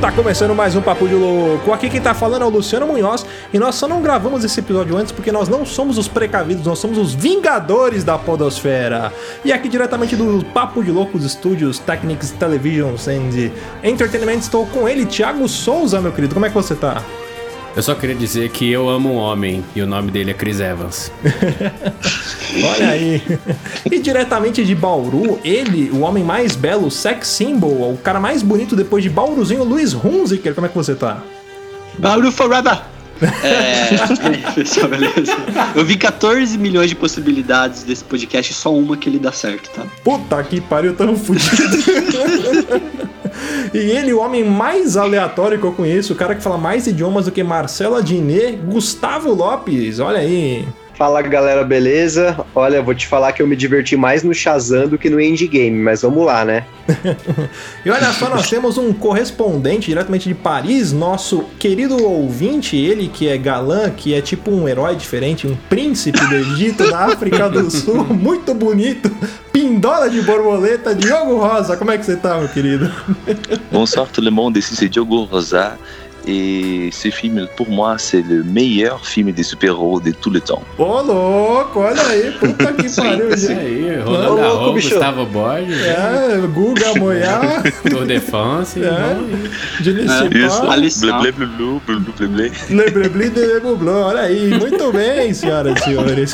Tá começando mais um Papo de Louco. Aqui quem tá falando é o Luciano Munhoz e nós só não gravamos esse episódio antes porque nós não somos os precavidos, nós somos os vingadores da podosfera. E aqui diretamente do Papo de Loucos Studios, Technics Television and Entertainment, estou com ele, Thiago Souza, meu querido. Como é que você tá? Eu só queria dizer que eu amo um homem e o nome dele é Chris Evans. Olha aí. E diretamente de Bauru, ele, o homem mais belo, sex symbol, o cara mais bonito depois de Bauruzinho, Luiz Hunziker. Como é que você tá? Bauru forever! É, pessoal, beleza? Eu vi 14 milhões de possibilidades desse podcast, só uma que ele dá certo, tá? Puta que pariu, tão fudido. E ele, o homem mais aleatório que eu conheço, o cara que fala mais idiomas do que Marcela Diné, Gustavo Lopes. Olha aí. Fala galera, beleza? Olha, vou te falar que eu me diverti mais no Shazam do que no Endgame, mas vamos lá, né? e olha só, nós temos um correspondente diretamente de Paris, nosso querido ouvinte, ele que é galã, que é tipo um herói diferente, um príncipe do Egito, da África do Sul, muito bonito, pindola de borboleta, Diogo Rosa. Como é que você tá, meu querido? Bonsoir tout le monde, ici c'est Diogo Rosa. Et ce film, pour moi, c'est le meilleur film de super-héros de tout le temps. Ô, oh, louco, olha aí, puta que pariu, gente. aí, Ronaldo oh, louco, Gustavo Borges. É, Guga Moyá. Tour de France. É, Isso, blé, blé, blé, blé, blé, blé. Blé, blé, blé, blé, blé, olha aí, muito bem, senhoras e senhores.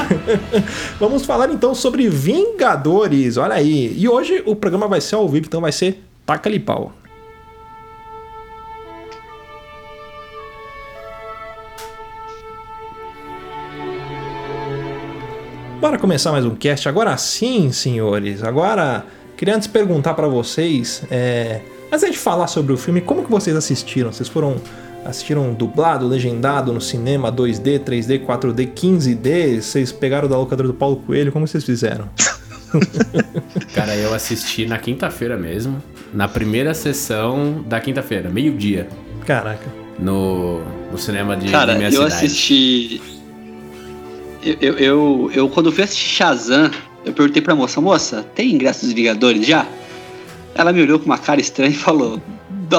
Vamos falar então sobre Vingadores, olha aí. E hoje o programa vai ser ao vivo, então vai ser taca-lhe pau. Bora começar mais um cast. Agora sim, senhores. Agora, queria antes perguntar para vocês, é, antes de falar sobre o filme, como que vocês assistiram? Vocês foram assistiram dublado, legendado no cinema, 2D, 3D, 4D, 15D? Vocês pegaram da locadora do Paulo Coelho? Como vocês fizeram? Cara, eu assisti na quinta-feira mesmo, na primeira sessão da quinta-feira, meio-dia. Caraca. No, no cinema de, Cara, de minha eu cidade. assisti eu, eu, eu, quando fui assistir Shazam, eu perguntei pra moça, moça, tem ingresso dos Vingadores já? Ela me olhou com uma cara estranha e falou,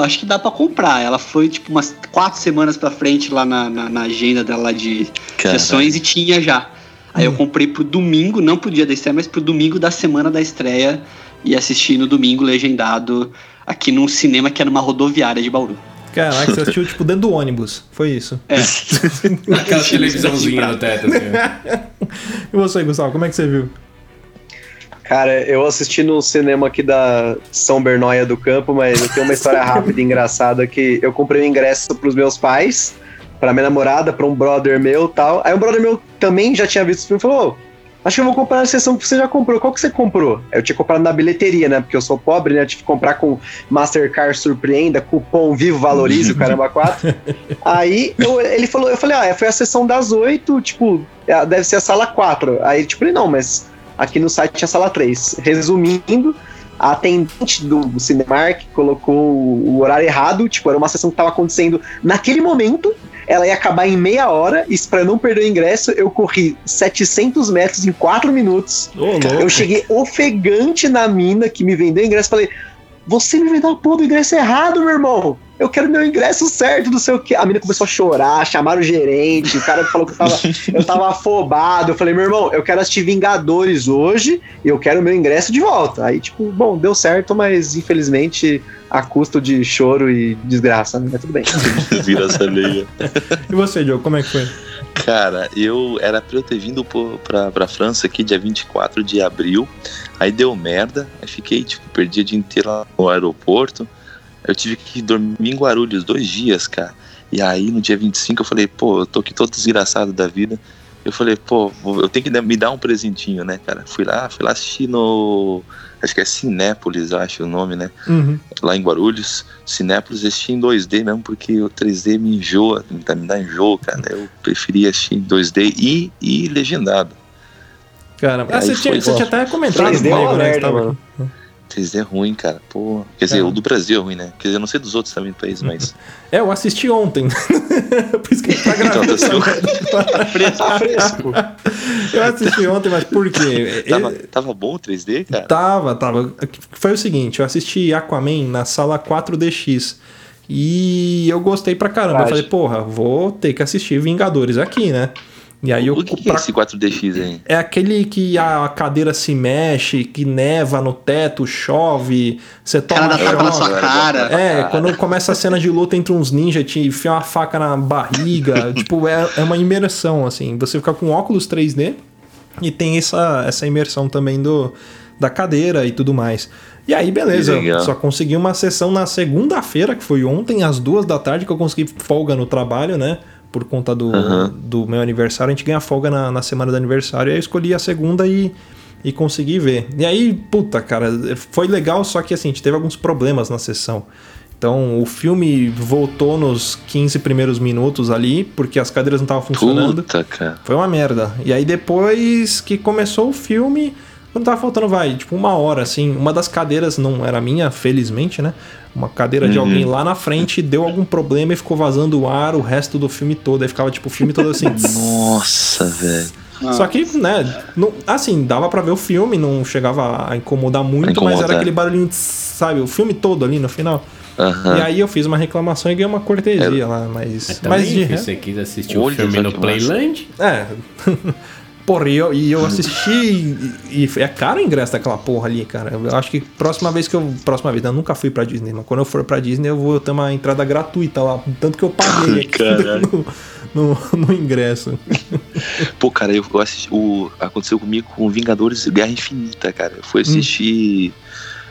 acho que dá pra comprar. Ela foi, tipo, umas quatro semanas pra frente lá na, na, na agenda dela de sessões e tinha já. Aí eu hum. comprei pro domingo, não pro dia da estreia, mas pro domingo da semana da estreia e assisti no domingo legendado aqui num cinema que é numa rodoviária de Bauru. Caraca, você assistiu tipo dentro do ônibus. Foi isso. É. Aquela televisãozinha no teto, assim. e você, Gustavo, como é que você viu? Cara, eu assisti no cinema aqui da São Bernóia do Campo, mas eu tenho uma história rápida e engraçada que eu comprei o um ingresso pros meus pais, pra minha namorada, pra um brother meu tal. Aí um brother meu também já tinha visto o filme e falou: Acho que eu vou comprar na sessão que você já comprou. Qual que você comprou? Eu tinha comprado na bilheteria, né? Porque eu sou pobre, né? Eu tive que comprar com Mastercard Surpreenda, cupom Vivo Valorize, o caramba 4. Aí eu, ele falou, eu falei, ah, foi a sessão das 8, tipo, é, deve ser a sala 4. Aí, tipo, ele, não, mas aqui no site tinha sala 3. Resumindo, a atendente do Cinemark colocou o horário errado, tipo, era uma sessão que estava acontecendo naquele momento, ela ia acabar em meia hora, e para não perder o ingresso, eu corri 700 metros em 4 minutos. Oh, eu cheguei ofegante na mina que me vendeu o ingresso, falei, você me vendeu a porra do ingresso errado, meu irmão eu quero meu ingresso certo, não sei o que. A menina começou a chorar, chamaram o gerente, o cara falou que eu tava, eu tava afobado. Eu falei, meu irmão, eu quero assistir Vingadores hoje e eu quero meu ingresso de volta. Aí, tipo, bom, deu certo, mas infelizmente a custo de choro e desgraça, né? Mas tudo bem. Desgraça alheia. e você, Diogo, como é que foi? Cara, eu era pra eu ter vindo pra, pra França aqui dia 24 de abril. Aí deu merda, aí fiquei, tipo, perdi o dia inteiro lá no aeroporto. Eu tive que dormir em Guarulhos dois dias, cara. E aí no dia 25 eu falei, pô, eu tô aqui todo desgraçado da vida. Eu falei, pô, eu tenho que me dar um presentinho, né, cara? Fui lá, fui lá assistir no. Acho que é Cinépolis, acho o nome, né? Uhum. Lá em Guarulhos. Cinépolis assisti em 2D mesmo, porque o 3D me enjoa, me dá enjoo, cara. Eu preferia assistir em 2D e, e legendado. Cara, ah, você, tinha, você tinha até comentado 3D comigo, né? Merda, mano. 3D é ruim, cara. Pô. Quer dizer, É. o do Brasil é ruim, né? Quer dizer, eu não sei dos outros também do país, mas. É, eu assisti ontem. Por isso que a gente tá Então, gravando. tá Tá fresco. eu assisti ontem, mas por quê? Tava, Ele- tava bom o 3D, cara? Tava, tava. Foi o seguinte, eu assisti Aquaman na sala 4DX. E eu gostei pra caramba. Eu falei, porra, vou ter que assistir Vingadores aqui, né? E aí eu. o que, que é pra- esse 4DX aí? É aquele que a cadeira se mexe, que neva no teto, chove, você toma Cara tapa na sua cara. É, quando começa a cena de luta entre uns ninjas, te enfia uma faca na barriga. tipo, é, é uma imersão, assim. Você fica com óculos 3D e tem essa, essa imersão também do, da cadeira e tudo mais. E aí, beleza, legal. só consegui uma sessão na segunda-feira, que foi ontem, às duas da tarde, que eu consegui folga no trabalho, né? Por conta do, Aham. do meu aniversário. A gente ganha folga na, na semana do aniversário. E aí eu escolhi a segunda e, e consegui ver. E aí, puta, cara, foi legal, só que assim, a gente teve alguns problemas na sessão. Então, o filme voltou nos 15 primeiros minutos ali, porque as cadeiras não estavam funcionando. Puta, cara. Foi uma merda. E aí depois que começou o filme, quando tava faltando, vai, tipo uma hora, assim, uma das cadeiras não era minha, felizmente, né? Uma cadeira de Uhum. alguém lá na frente deu algum problema e ficou vazando o ar o resto do filme todo. Aí ficava, tipo, o filme todo assim. Nossa, velho. Só que, né, não, assim, dava pra ver o filme, não chegava a incomodar muito, mas era aquele barulhinho, tss, sabe, o filme todo ali no final. Aham. E aí eu fiz uma reclamação e ganhei uma cortesia lá, mas, Mas mas de se você quis assistir o Olha filme no. Playland, É. Porra, e eu, e eu assisti e, e é caro o ingresso daquela porra ali, cara. Eu acho que próxima vez que eu. Próxima vez, né, eu nunca fui pra Disney, mas quando eu for pra Disney eu vou ter uma entrada gratuita lá. Tanto que eu paguei no, no, no ingresso. Pô, cara, eu, eu assisti. O, aconteceu comigo com Vingadores Guerra Infinita, cara. Eu fui assistir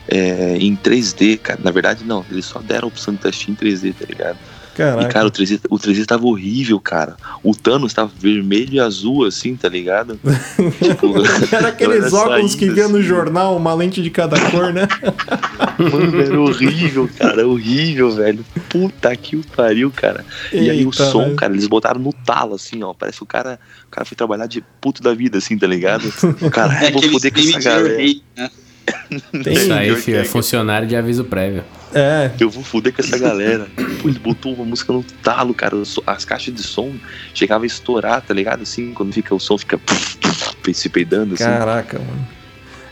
é, em 3D, cara. Na verdade, não. Eles só deram a opção de assistir em 3D, tá ligado? Caraca. E, cara, o 3D, o 3D tava horrível, cara. O Thanos tava vermelho e azul, assim, tá ligado? tipo, Era aqueles era óculos saída, que via no assim. jornal, uma lente de cada cor, né? Mano, era horrível, cara. Horrível, velho. Puta que o pariu, cara. E aí o som, velho. cara, eles botaram no talo, assim, ó. Parece que o cara, o cara foi trabalhar de puto da vida, assim, tá ligado? Cara, É eu vou foder com essa galera. rei, né? Tem- isso aí, filho, é funcionário de aviso prévio. É. Eu vou foder com essa galera. Pô, ele botou uma música no talo, cara. As caixas de som chegavam a estourar, tá ligado? Assim, quando fica o som fica se peidando, assim. Caraca, mano.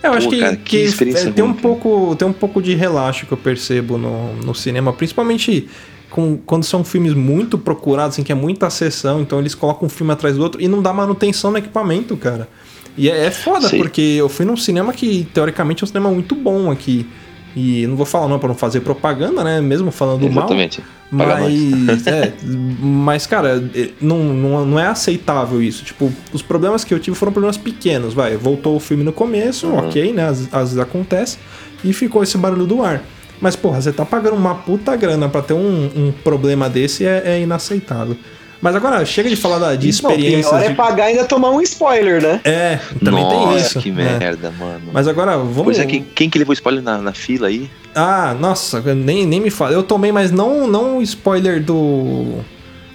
É, eu acho Pô, que, cara, que que experiência é, tem, um cara. pouco, tem um pouco de relaxo que eu percebo no, no cinema, principalmente com, quando são filmes muito procurados, assim, que é muita sessão, então eles colocam um filme atrás do outro e não dá manutenção no equipamento, cara. E é, é foda, Sim. porque eu fui num cinema que, teoricamente, é um cinema muito bom aqui. E não vou falar não pra não fazer propaganda, né? Mesmo falando mal. Exatamente. Paga Mas, é, mas, cara, é, não, não, não é aceitável isso. Tipo, os problemas que eu tive foram problemas pequenos, vai. Voltou o filme no começo, Uhum. ok, né? Às, às vezes acontece. E ficou esse barulho do ar. Mas, porra, você tá pagando uma puta grana pra ter um, um problema desse é, é inaceitável. Mas agora, chega de falar da, de Não, experiências. pior é pagar e ainda tomar um spoiler, né? É, também tem Nossa, isso. que né? merda, mano. Mas agora, vamos. Pois é, quem, quem que levou spoiler na, na fila aí? Ah, nossa, nem, nem me fala. Eu tomei, mas não não o spoiler do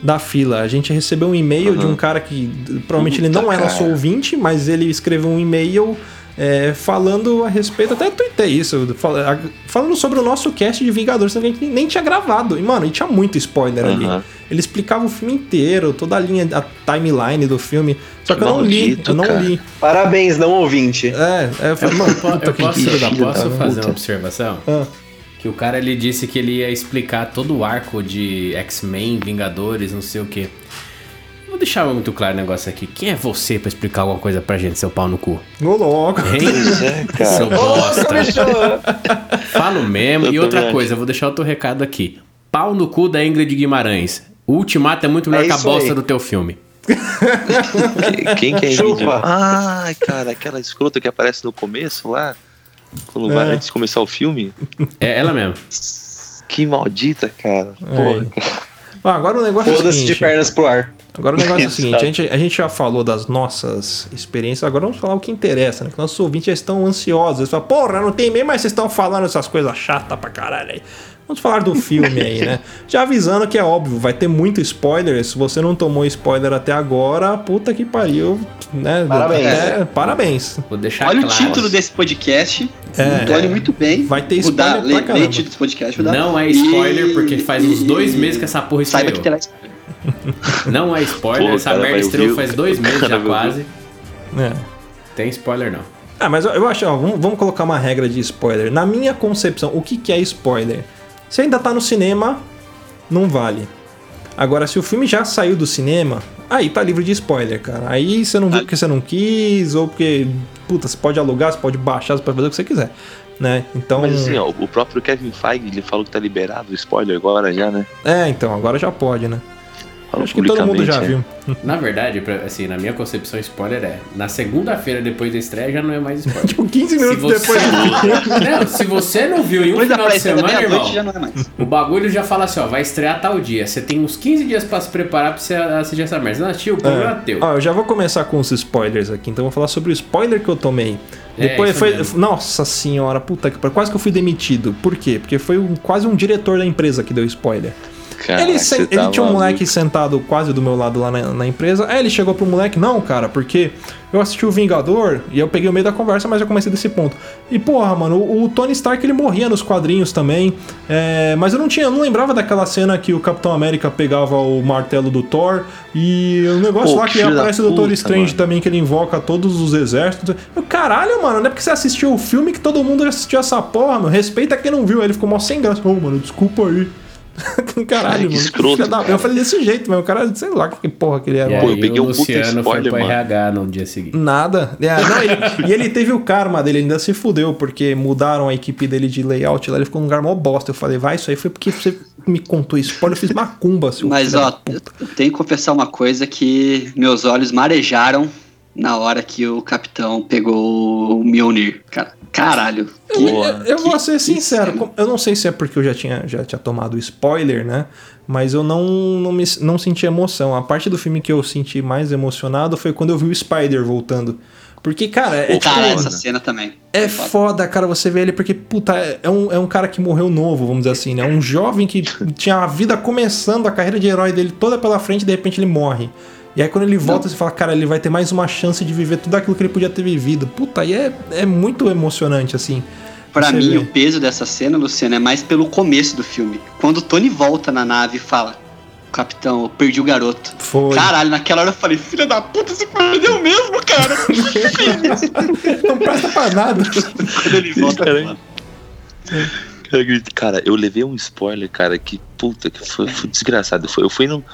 da fila. A gente recebeu um e-mail de um cara que provavelmente ele Puta, não é nosso cara. ouvinte, mas ele escreveu um e-mail é, falando a respeito, até tuitei isso, fal- a- falando sobre o nosso cast de Vingadores, que a gente nem tinha gravado. E, mano, e tinha muito spoiler ali. Ele explicava o filme inteiro, toda a linha, a timeline do filme. Só que eu não li, eu não cara. li. Parabéns, não ouvinte. É, é eu falei, mano, puta eu que posso, da eu posso puta. fazer uma observação? Ah. Que o cara ele disse que ele ia explicar todo o arco de X-Men, Vingadores, não sei o que. Vou deixar muito claro o negócio aqui. Quem é você pra explicar alguma coisa pra gente, seu pau no cu? Ô, louco. Hein? Pois é, Seu cara. bosta. Falo mesmo. Eu e outra coisa, eu vou deixar outro recado aqui. Pau no cu da Ingrid Guimarães. O Ultimato é muito melhor É que a bosta aí. do teu filme. Quem, que é Chupa. Ai, cara, aquela escrota que aparece no começo lá. Quando vai É. antes de começar o filme. É ela mesmo. Que maldita, cara. Porra. Ah, agora o negócio é o Foda-se de seguinte. pernas pro ar. Agora o negócio é o seguinte, a gente, a gente já falou das nossas experiências, agora vamos falar o que interessa, né? Que nossos ouvintes já estão ansiosos. Eles falam, porra, não tem e-mail, mas vocês estão falando essas coisas chatas pra caralho aí. Vamos falar do filme aí, né? Já avisando que é óbvio, vai ter muito spoiler. Se você não tomou spoiler até agora, puta que pariu, né? Parabéns. É, parabéns. Vou deixar Olha claro. o título desse podcast. É. Olha muito bem. Vai ter Vou dar- spoiler pra lê- lê título desse podcast. Não é spoiler, porque faz uns dois meses que essa porra Saiba que estreou. terá spoiler. Não é spoiler, Pô, essa cara, merda estreou faz dois meses já quase. É. Tem spoiler não. Ah, mas eu, eu acho, ó, vamos, vamos colocar uma regra de spoiler. Na minha concepção, o que, que é spoiler? Se ainda tá no cinema, não vale. Agora, se o filme já saiu do cinema, aí tá livre de spoiler, cara. Aí você não viu porque você não quis, ou porque, puta, você pode alugar, você pode baixar, você pode fazer o que você quiser, né? Então... Mas assim, ó, o próprio Kevin Feige, ele falou que tá liberado o spoiler agora já, né? É, então, agora já pode, né? Falou Acho que todo mundo já publicamente, viu. Na verdade, pra- assim, na minha concepção, spoiler é. Na segunda-feira depois da estreia já não é mais spoiler. Tipo, 15 minutos você- depois... não, se você não viu em um Depois final de semana, irmão, já não é mais. o bagulho já fala assim, ó, vai estrear tal dia. Você tem uns 15 dias pra se preparar pra você assistir essa merda. Não assistiu, o problema é teu. Ó, eu já vou começar com os spoilers aqui, então eu vou falar sobre o spoiler que eu tomei. É, Depois foi. mesmo. Nossa senhora, puta que pariu. Quase que eu fui demitido. Por quê? Porque foi um- quase um diretor da empresa que deu spoiler. Ele tá ele tinha um moleque sentado quase do meu lado lá na, na empresa. Aí ele chegou pro moleque, não, cara, porque eu assisti o Vingador e eu peguei o meio da conversa, mas eu comecei desse ponto. E porra, mano, o, o Tony Stark ele morria nos quadrinhos também. é, mas eu não tinha, eu não lembrava daquela cena que o Capitão América pegava o martelo do Thor e o negócio Pô, lá que aparece o Doutor puta, Strange mano. também, que ele invoca todos os exércitos. Eu, caralho, mano, não é porque você assistiu o filme que todo mundo já assistiu essa porra, meu. Respeita quem não viu. Aí ele ficou mó sem graça. Ô, mano, desculpa aí. Caralho, Ai, que mano. escroto, da- cara. Eu falei desse jeito, mas o cara, sei lá que porra que ele era. Pô, eu peguei o um puta Luciano foi pro mano. RH no dia seguinte. Nada. É, não, ele- e ele teve o karma dele, ele ainda se fudeu, porque mudaram a equipe dele de layout lá, ele ficou num lugar mó bosta. Eu falei, vai, isso aí foi porque você me contou spoiler, eu fiz macumba, seu Mas, ó, eu tenho que confessar uma coisa que meus olhos marejaram na hora que o capitão pegou o Mjolnir, cara. Caralho. Eu, Boa. eu- eu vou Que- ser que sincero, eu não sei se é porque eu já tinha, já tinha tomado spoiler, né? Mas eu não, não, me, não senti emoção. A parte do filme que eu senti mais emocionado foi quando eu vi o Spider voltando. Porque, cara, é, tipo, Cara, foda. essa cena também. é foda, cara, você vê ele porque, puta, é é um, é um cara que morreu novo, vamos dizer assim, né? Um jovem que tinha a vida começando, a carreira de herói dele toda pela frente e de repente ele morre. E aí quando ele volta, você fala, cara, ele vai ter mais uma chance de viver tudo aquilo que ele podia ter vivido. Puta, aí é, é muito emocionante, assim. Pra Você mim, vê. o peso dessa cena, Luciano, é mais pelo começo do filme. Quando o Tony volta na nave e fala: Capitão, eu perdi o garoto. Foi. Caralho, naquela hora eu falei: Filha da puta, você perdeu mesmo, cara. Não presta pra nada. Quando ele volta, Eu acredito- Cara, eu levei um spoiler, cara, que puta, que foi, foi desgraçado. Foi, eu fui no.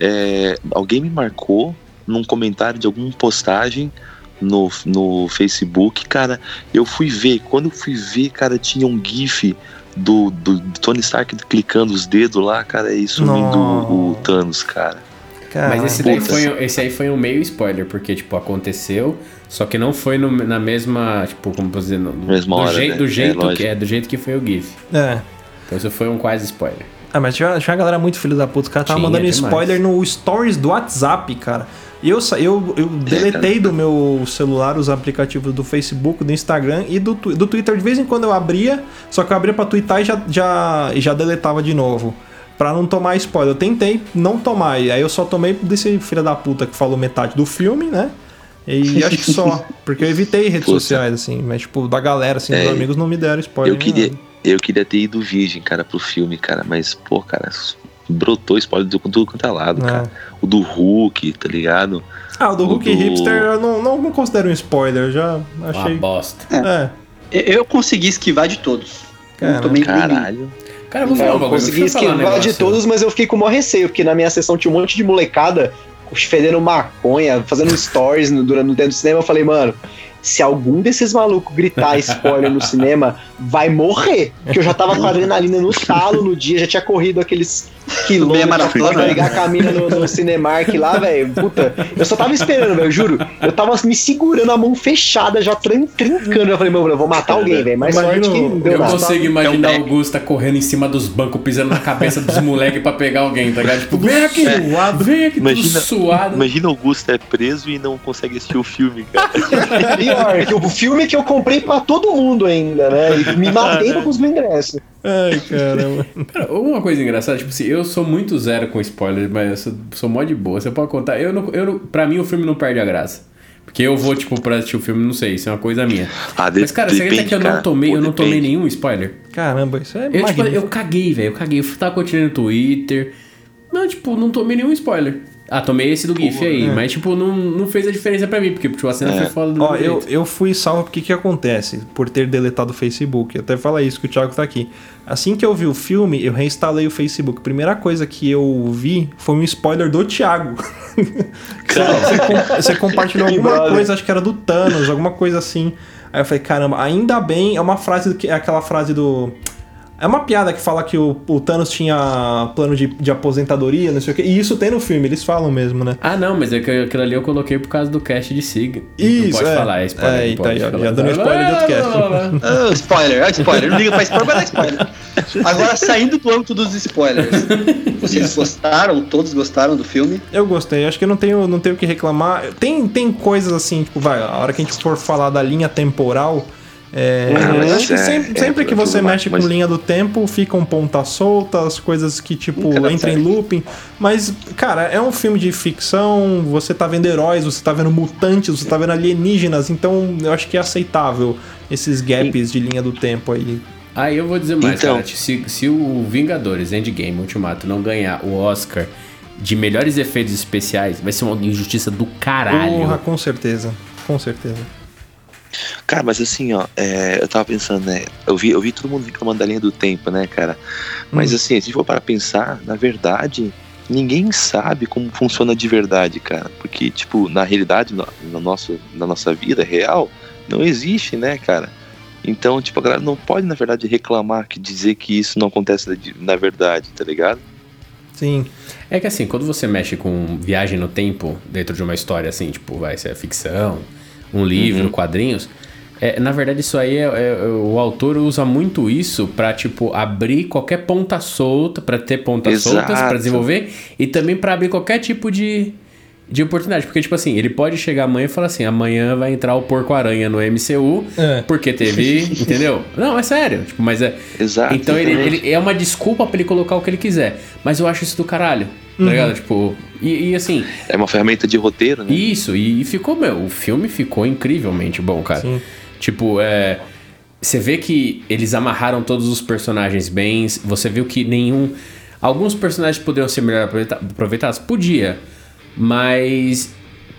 É, alguém me marcou num comentário de alguma postagem no, no Facebook, cara. Eu fui ver. Quando eu fui ver, cara, tinha um GIF do, do, do Tony Stark clicando os dedos lá, cara, e sumindo o, o Thanos, cara. Mas esse, daí foi, esse aí foi um meio spoiler, porque, tipo, aconteceu, só que não foi no- na mesma, tipo, como posso dizer, no, Mesma do, hora, jeito, né? do É, jeito que lógico. é, do jeito que foi o GIF. É. Então isso foi um quase spoiler. Ah, mas tinha, tinha uma galera muito filho da puta. Os caras estavam Tinha mandando demais. spoiler no stories do WhatsApp, cara. E eu, eu, eu deletei do meu celular os aplicativos do Facebook, do Instagram e do, do Twitter. De vez em quando eu abria, só que eu abria pra twittar e já, já, já deletava de novo. Pra não tomar spoiler. Eu tentei não tomar. E aí eu só tomei desse filho da puta que falou metade do filme, né? E acho que só. Porque eu evitei redes Puta. sociais, assim. Mas, tipo, da galera, assim, É, dos amigos não me deram spoiler. Eu queria, nada. Eu queria ter ido virgem, cara, pro filme, cara, mas, pô, cara, brotou spoiler de tudo quanto é lado, É. cara. O do Hulk, tá ligado? Ah, o do O Hulk do- Hipster eu não, não, não considero um spoiler, eu já Uma achei. bosta. É, Eu eu consegui esquivar de todos. Cara, não tomei. Caralho. Cara, eu vou É, falar eu consegui esquivar de todos, mas eu fiquei com o maior receio, porque na minha sessão tinha um monte de molecada fedendo maconha, fazendo stories no, durante, dentro do cinema. Eu falei, mano, se algum desses malucos gritar spoiler no cinema, vai morrer. Porque eu já tava com a adrenalina no talo no dia, já tinha corrido aqueles quilômetros maratona, pra pegar a caminha no, no Cinemark lá, velho. Puta, eu só tava esperando, velho, juro. Eu tava me segurando a mão fechada, já trin- trincando. Eu falei, meu, eu vou matar alguém, velho. Mas Imagino- sorte que não deu Eu nada. consigo imaginar É um Augusta correndo em cima dos bancos, pisando na cabeça dos moleques pra pegar alguém, tá ligado? Tipo, vem aqui, vem aqui, Imagina- tudo suado. Imagina o Augusto é preso e não consegue assistir o filme, cara. pior, que o filme que eu comprei pra todo mundo ainda, né? E me matei com os meus ingressos. Ai, caramba. Cara, uma coisa engraçada, tipo assim, eu sou muito zero com spoiler, mas eu sou, sou mó de boa. Você pode contar. Eu não, eu não, pra mim, o filme não perde a graça. Porque eu vou, tipo, pra assistir o filme, não sei, isso é uma coisa minha. Ah, de- Mas, cara, você acredita depende, que eu não tomei, Pô, eu não tomei nenhum spoiler? Caramba, isso é Eu, tipo, eu caguei, velho. Eu caguei. Eu tava continuando no Twitter. Não, tipo, não tomei nenhum spoiler. Ah, tomei esse do GIF aí. Mas, tipo, não, não fez a diferença pra mim. Porque tipo, a cena foi foda do Ó, eu, jeito. eu fui salvo porque que acontece? Por ter deletado o Facebook. Até fala isso que o Thiago tá aqui. Assim que eu vi o filme, eu reinstalei o Facebook. Primeira coisa que eu vi foi um spoiler do Thiago. Você, você com- você compartilhou Que alguma coisa, acho que era do Thanos, alguma coisa assim. Aí eu falei, caramba, ainda bem, é uma frase que é aquela frase do. É uma piada que fala que o, o Thanos tinha plano de, de aposentadoria, não sei o quê. E isso tem no filme, eles falam mesmo, né? Ah, não, mas é que aquilo ali eu coloquei por causa do cast de Sig. Isso, Não pode é. falar, é spoiler. É, não então pode aí, ó, falar. já dando spoiler de outro cast. Ah, spoiler, ah, spoiler. Não liga pra spoiler, mas dá spoiler. Agora, saindo do âmbito dos spoilers. Vocês gostaram? Todos gostaram do filme? Eu gostei, acho que eu não tenho, não tenho o que reclamar. Tem, tem coisas assim, tipo, vai, a hora que a gente for falar da linha temporal. É, Ah, mas eu acho que é- sempre, é sempre que você mexe mas- com linha do tempo, ficam pontas soltas, coisas que, tipo, entram em looping. Mas, cara, é um filme de ficção, você tá vendo heróis, você tá vendo mutantes, você tá vendo alienígenas, então eu acho que é aceitável esses gaps de linha do tempo aí. Aí eu vou dizer mais, Então. cara. Se, se o Vingadores Endgame Ultimato não ganhar o Oscar de melhores efeitos especiais, vai ser uma injustiça do caralho. Porra, com certeza. Com certeza. Cara, mas assim, ó, é, eu tava pensando, né? Eu vi, eu vi todo mundo reclamando da linha do tempo, né, cara? Mas Hum. assim, se a gente for para pensar, na verdade, ninguém sabe como funciona de verdade, cara. Porque, tipo, na realidade, no, no nosso, na nossa vida real, não existe, né, cara? Então, tipo, a galera não pode, na verdade, reclamar que dizer que isso não acontece na, verdade, tá ligado? Sim. É que assim, quando você mexe com viagem no tempo dentro de uma história assim, tipo, vai ser ficção, um livro, Uhum. quadrinhos. É, na verdade, isso aí é, é- o autor usa muito isso pra, tipo, abrir qualquer ponta solta, pra ter pontas Exato. soltas pra desenvolver e também pra abrir qualquer tipo de, de oportunidade. Porque, tipo assim, ele pode chegar amanhã e falar assim: amanhã vai entrar o Porco-Aranha no MCU, É. porque teve. entendeu? Não, é sério. Tipo, mas é. Exato. Então ele, ele- é uma desculpa pra ele colocar o que ele quiser. Mas eu acho isso do caralho. Tá ligado? Tipo. E, e assim, É uma ferramenta de roteiro, né? isso, e, e ficou, meu, o filme ficou incrivelmente bom, cara. Sim. Tipo, é. Você vê que eles amarraram todos os personagens bem. Você viu que nenhum. Alguns personagens poderiam ser melhor aproveita- aproveitados? Podia. Mas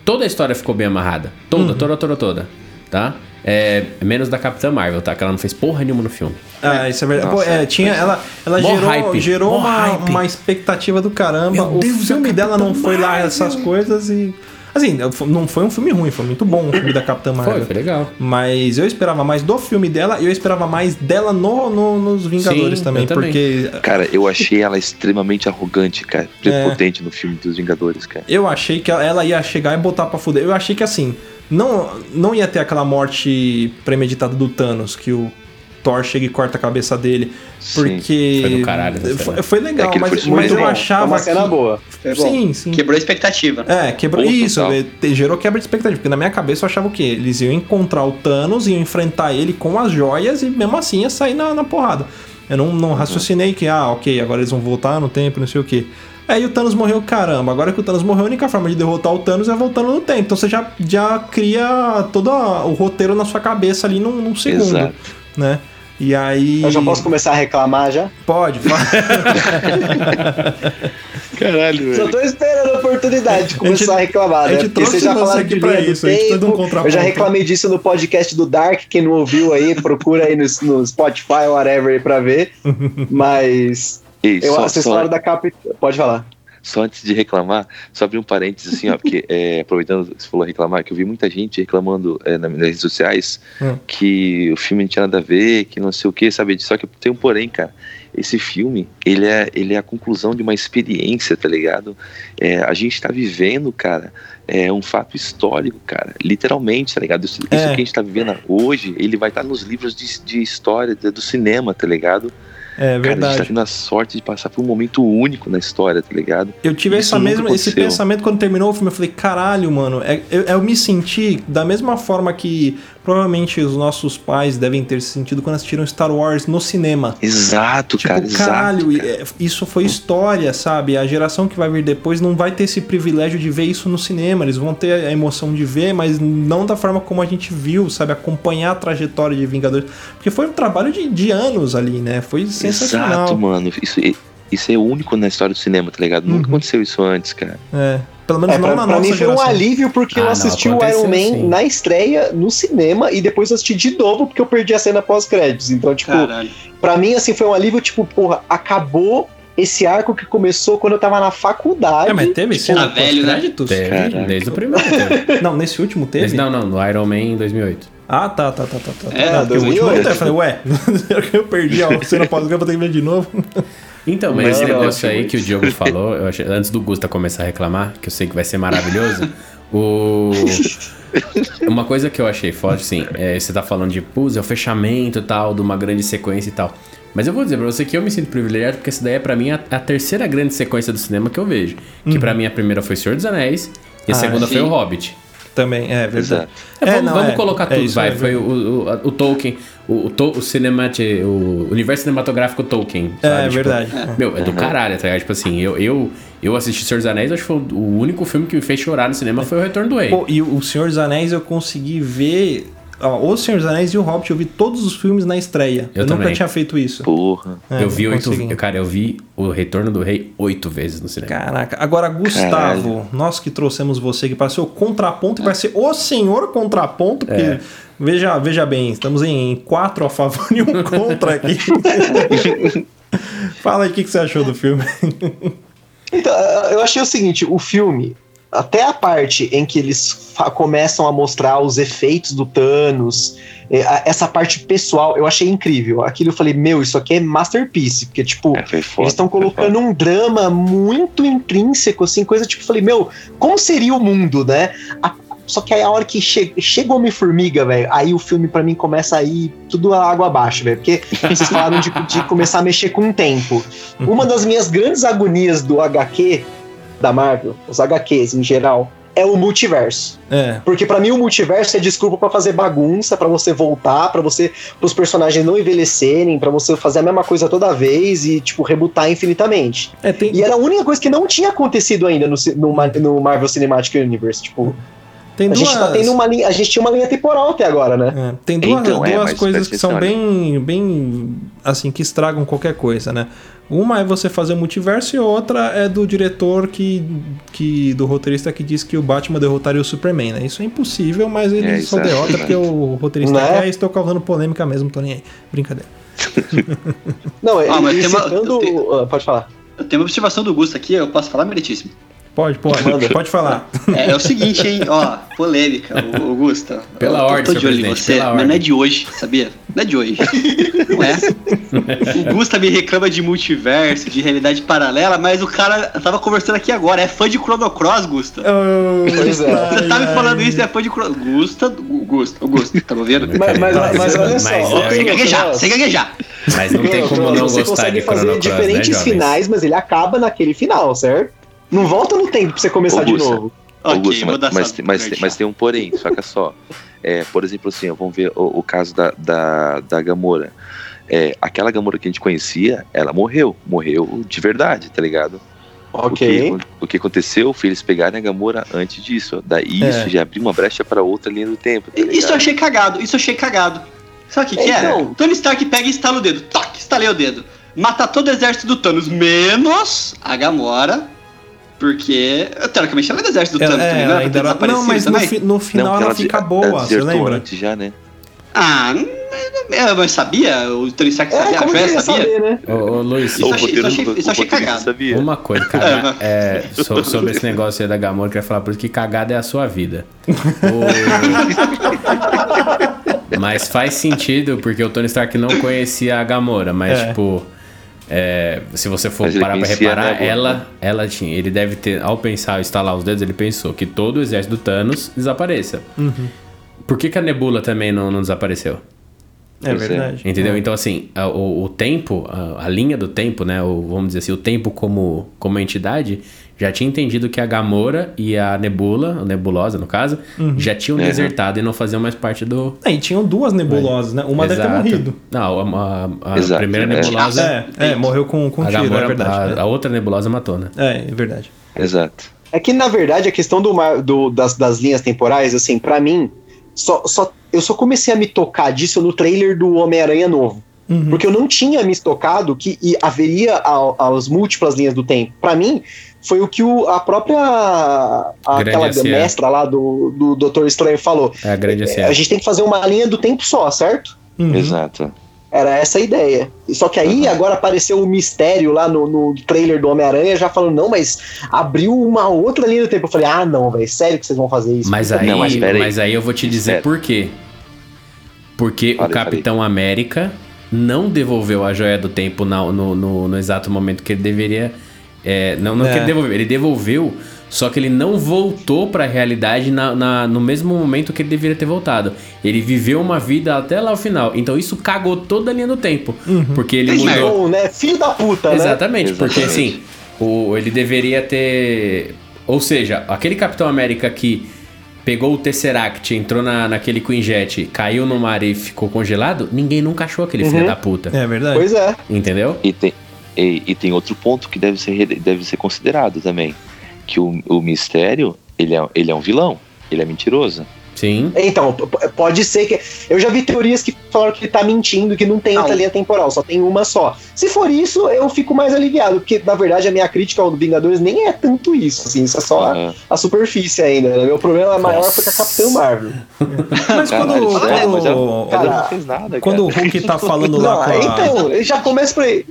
toda a história ficou bem amarrada. Toda, toda, toda, toda. Tá? É, menos da Capitã Marvel, tá? Que ela não fez porra nenhuma no filme. Ah, isso é verdade. Pô, Nossa, é, tinha, ela ela gerou, hype, gerou uma, hype. uma expectativa do caramba. Meu o Deus, filme a dela não foi lá essas coisas e. Assim, não foi um filme ruim, foi muito bom o filme da Capitã Marvel. Foi, foi legal. Mas eu esperava mais do filme dela e eu esperava mais dela no, no- nos Vingadores Sim, também, porque Cara, eu achei ela extremamente arrogante, cara. Prepotente no filme dos Vingadores, cara. eu achei que ela ia chegar e botar pra fuder. Eu achei que assim, não, não ia ter aquela morte premeditada do Thanos, que o Thor chega e corta a cabeça dele. Sim. Foi Foi do caralho Foi, foi legal, Aquele mas, foi mas muito eu bom. Foi achava. uma cena que- boa. Foi bom. Sim, sim. Quebrou a expectativa. É, quebrou. Pô, Isso, é, te- gerou quebra de expectativa. Porque na minha cabeça eu achava o quê? Eles iam encontrar o Thanos, iam enfrentar ele com as joias e mesmo assim ia sair na, na porrada. Eu não, não raciocinei que, ah, ok, agora eles vão voltar no tempo, não sei o quê. Aí o Thanos morreu, caramba. Agora que o Thanos morreu, a única forma de derrotar o Thanos é voltando no tempo. Então você já, já cria todo a- o roteiro na sua cabeça ali num, num segundo. Exato. Né? E aí. Eu já posso começar a reclamar já? Pode, vai. Caralho, Só tô esperando a oportunidade de começar a, reclamar, a né? gente Porque vocês trouxe já você falaram aqui de pra isso, a gente tá um tempo. contraponto. Eu já reclamei disso no podcast do Dark, quem não ouviu aí, procura aí no, no Spotify ou whatever aí pra ver. Mas Ei, eu, essa história da capa. Pode falar. Só antes de reclamar, só abrir um parênteses assim, ó, porque é, aproveitando que você falou reclamar, que eu vi muita gente reclamando é, na- nas redes sociais Hum. que o filme não tinha nada a ver, que não sei o que, sabe? Só que tem um porém, cara. Esse filme, ele é, ele é a conclusão de uma experiência, tá ligado? É, a gente tá vivendo, cara, é um fato histórico, cara. Literalmente, tá ligado? Isso, isso É. que a gente tá vivendo hoje, ele vai estar nos livros de, de história do cinema, tá ligado? É Cara, a gente verdade. tá tendo a sorte de passar por um momento único na história, tá ligado? Eu tive Isso essa mesma, esse pensamento quando terminou o filme. Eu falei, caralho, mano. É, eu, eu me senti da mesma forma que provavelmente os nossos pais devem ter se sentido quando assistiram Star Wars no cinema. Exato, Tipo, cara, caralho, exato. é, isso foi história, sabe? A geração que vai vir depois não vai ter esse privilégio de ver isso no cinema. Eles vão ter a emoção de ver, mas não da forma como a gente viu, sabe? Acompanhar a trajetória de Vingadores. Porque foi um trabalho de, de anos ali, né? Foi sensacional. Exato, mano. Isso, isso é único na história do cinema, tá ligado? Nunca Uhum. aconteceu isso antes, cara. É. Pelo menos É, não pra, na pra nossa mim foi um alívio porque Ah, eu não, assisti o aconteceu Iron Man sim. na estreia no cinema e depois eu assisti de novo porque eu perdi a cena pós-créditos. Então, tipo, Caralho. pra mim, assim, foi um alívio, tipo, porra, acabou esse arco que começou quando eu tava na faculdade. É, mas teve cena tá velho, né? pós-créditos? Teve, desde o primeiro. Teve. Não, nesse último teve? Desde- não, não, no Iron Man em 2008. Ah, tá, tá, tá, tá. tá. É, Não, porque o 2008. último eu falei, ué, eu perdi a cena pós-crédito, vou ter que ver de novo. Então, mas esse negócio aí que o Diogo falou, eu achei- antes do Gusta começar a reclamar, que eu sei que vai ser maravilhoso, o... uma coisa que eu achei forte, assim, é, você tá falando de, pus, é o fechamento e tal, de uma grande sequência e tal. Mas eu vou dizer pra você que eu me sinto privilegiado, porque essa daí é pra mim a, a terceira grande sequência do cinema que eu vejo. Que pra mim a primeira foi Senhor dos Anéis e a Ah, segunda foi sim. o Hobbit. Também, é verdade. É, vamos não, vamos é. colocar É tudo, isso, vai. é Foi o, o, o Tolkien, o, o, to- o, universo cinematográfico Tolkien. É, sabe? é Tipo, verdade. Meu, é do caralho, tá ligado? Tipo assim, eu, eu, eu assisti Senhor dos Anéis, acho que foi o único filme que me fez chorar no cinema foi o Retorno do Rei. Pô, e o Senhor dos Anéis eu consegui ver. Ó, o Senhor dos Anéis e o Hobbit, eu vi todos os filmes na estreia. Eu, Eu nunca também. tinha feito isso. Porra. É, eu vi oito, consegui. cara, eu vi o Retorno do Rei oito vezes no cinema. Caraca. Agora, Gustavo, Caralho. nós que trouxemos você que para ser o contraponto e vai ser o senhor contraponto, porque. É. Veja, veja bem, estamos em quatro a favor e um contra aqui. Fala aí o que, que você achou do filme. Então, eu achei o seguinte, o filme, até a parte em que eles começam a mostrar os efeitos do Thanos, é, a- essa parte pessoal, eu achei incrível. Aquilo eu falei, meu, isso aqui é masterpiece, porque, tipo, É, foda. eles estão colocando um drama muito intrínseco, assim, coisa tipo, eu falei, meu, como seria o mundo, né? A- só que aí a hora que che chega o Homem-Formiga, velho, aí o filme pra mim começa a ir tudo a água abaixo, velho. Porque vocês falaram de, de começar a mexer com o tempo. Uma das minhas grandes agonias do HQ da Marvel, os HQs em geral, é o multiverso. É. Porque pra mim o multiverso é desculpa pra fazer bagunça, pra você voltar, pra você os personagens não envelhecerem, pra você fazer a mesma coisa toda vez e tipo rebutar infinitamente. É, tem, E era a única coisa que não tinha acontecido ainda no, no, no Marvel Cinematic Universe, tipo, tem a duas. gente tá tendo uma linha, a gente tinha uma linha temporal até agora, né? É, tem duas, Então, é, duas mas coisas que são bem, bem, assim, que estragam qualquer coisa, né? Uma é você fazer o multiverso e outra é do diretor que, que do roteirista que diz que o Batman derrotaria o Superman, né? Isso é impossível, mas ele É, só derrota porque o roteirista quer e estou causando polêmica mesmo, tô nem aí. Brincadeira. Não, Ah, mas tem uma- citando, tem- ah, pode falar. Eu tenho uma observação do Gusto aqui, eu posso falar, meritíssimo. Pode, pode, Manda. pode falar. É, é o seguinte, hein, ó, polêmica, Gusta. Pela eu, ordem, tô de olho em você, mas não ordem. é de hoje, sabia? Não é de hoje. Não é. O Gusta me reclama de multiverso, de realidade paralela, mas o cara tava conversando aqui agora, é fã de Chrono Cross, Gusta. Pois é. Você tá me falando isso, é fã de Chrono Gusta, Gusta, Gusta, tá me ouvindo? Mas, mas, mas olha só, Mas, é, Sem gaguejar, sem gaguejar. Mas não tem como não você gostar consegue de fazer Chrono Cross, né, diferentes jovens? finais, mas ele acaba naquele final, certo? Não volta no tempo pra você começar de Augusta. novo. Ok, Augusto, vou mas, mas, mas, merchan. mas tem um porém, saca só. É, por exemplo, assim, ó, vamos ver o, o caso da, da, da Gamora. É, aquela Gamora que a gente conhecia, ela morreu. Morreu de verdade, tá ligado? O, Ok. que, o que aconteceu foi eles pegarem a Gamora antes disso. Daí É. isso já abriu uma brecha pra outra linha do tempo. Tá Isso eu achei cagado, isso eu achei cagado. Sabe o que, que é? Então. Tony Stark pega e estala o dedo. Toque, estalei o dedo. Mata todo o exército do Thanos, menos a Gamora. Porque, teoricamente, ela é do exército do Ela- Thanos, é, também, ela não é ainda pra era- Não, mas no, fi- no final porque ela de- fica ela boa, você lembra? antes já, né? Ah, é, mas sabia? O Tony Stark É, sabia? como a Joia sabia? saber, né? Ô, ô Luiz, Isso achei- roteiro- achei- o isso achei cagado. Sabia. uma coisa, caga, é, so- sobre esse negócio aí da Gamora, eu queria falar por isso que cagada é a sua vida. O- Mas faz sentido, porque o Tony Stark não conhecia a Gamora, mas É. tipo. É, se você for parar pra reparar, ela, né? ela tinha. Ele deve ter, ao pensar, estalar os dedos, ele pensou que todo o exército do Thanos desapareça. Por que, que a Nebula também não, não desapareceu? É é. verdade. Entendeu? Então, assim, a- o, o tempo, a, a linha do tempo, né? O, vamos dizer assim, o tempo como, como entidade, já tinha entendido que a Gamora e a Nebula, a Nebulosa no caso, já tinham Uhum. desertado e não faziam mais parte do. É, e tinham duas nebulosas, né? Uma deve ter Exato. morrido. Não, a, a- a Exato, primeira é. nebulosa. É, é, morreu com, com a, tiro, Gamora, é verdade. a, a outra nebulosa matou, né? É, é verdade. Exato. É que, na verdade, a questão do, do- das, das linhas temporais, assim, pra mim, só, só, eu só comecei a me tocar disso no trailer do Homem-Aranha novo. Uhum. Porque eu não tinha me tocado que haveria a- as múltiplas linhas do tempo. Pra mim, foi o que o- a própria. a- aquela mestra lá do, do Doutor Estranho falou. É a grande É, assim. a gente tem que fazer uma linha do tempo só, certo? Uhum. Exato. Era essa a ideia. Só que aí agora apareceu o mistério lá no, no trailer do Homem-Aranha, já falando, não, mas abriu uma outra linha do tempo. Eu falei, ah, não, velho, sério que vocês vão fazer isso? Mas aí, Não, mas mas, aí. eu vou te dizer Espera. por quê. Porque Falei, o Capitão América não devolveu a joia do tempo na- no, no, no exato momento que ele deveria. É, não não É. que ele devolveu, ele devolveu, só que ele não voltou pra realidade na, na- no mesmo momento que ele deveria ter voltado. Ele viveu uma vida até lá o final. Então isso cagou toda a linha do tempo. Porque ele Fez mudou. Né? Filho da puta, né? Exatamente, porque Exatamente. assim, o, ele deveria ter. Ou seja, aquele Capitão América que pegou o Tesseract, entrou na, naquele Quinjet, caiu no mar e ficou congelado, ninguém nunca achou aquele filho Uhum. da puta. É verdade. Pois é. Entendeu? E tem, e, e tem outro ponto que deve ser, deve ser considerado também. Que o, o mistério, ele é, ele é um vilão. Ele é mentiroso. Sim. Então, pode ser que. Eu já vi teorias que falaram que ele tá mentindo, que não tem outra Não. linha temporal, só tem uma só. Se for isso, eu fico mais aliviado, porque na verdade a minha crítica ao Vingadores nem é tanto isso, assim, isso é só a, Aham. a superfície ainda. né? Meu problema maior Nossa. foi com a Capitã Marvel. Mas quando, Caralho, quando, é, mas ela- Cara, ela não fez nada, quando o. Hulk tá falando lá Não, com a... então, ele já começa por aí.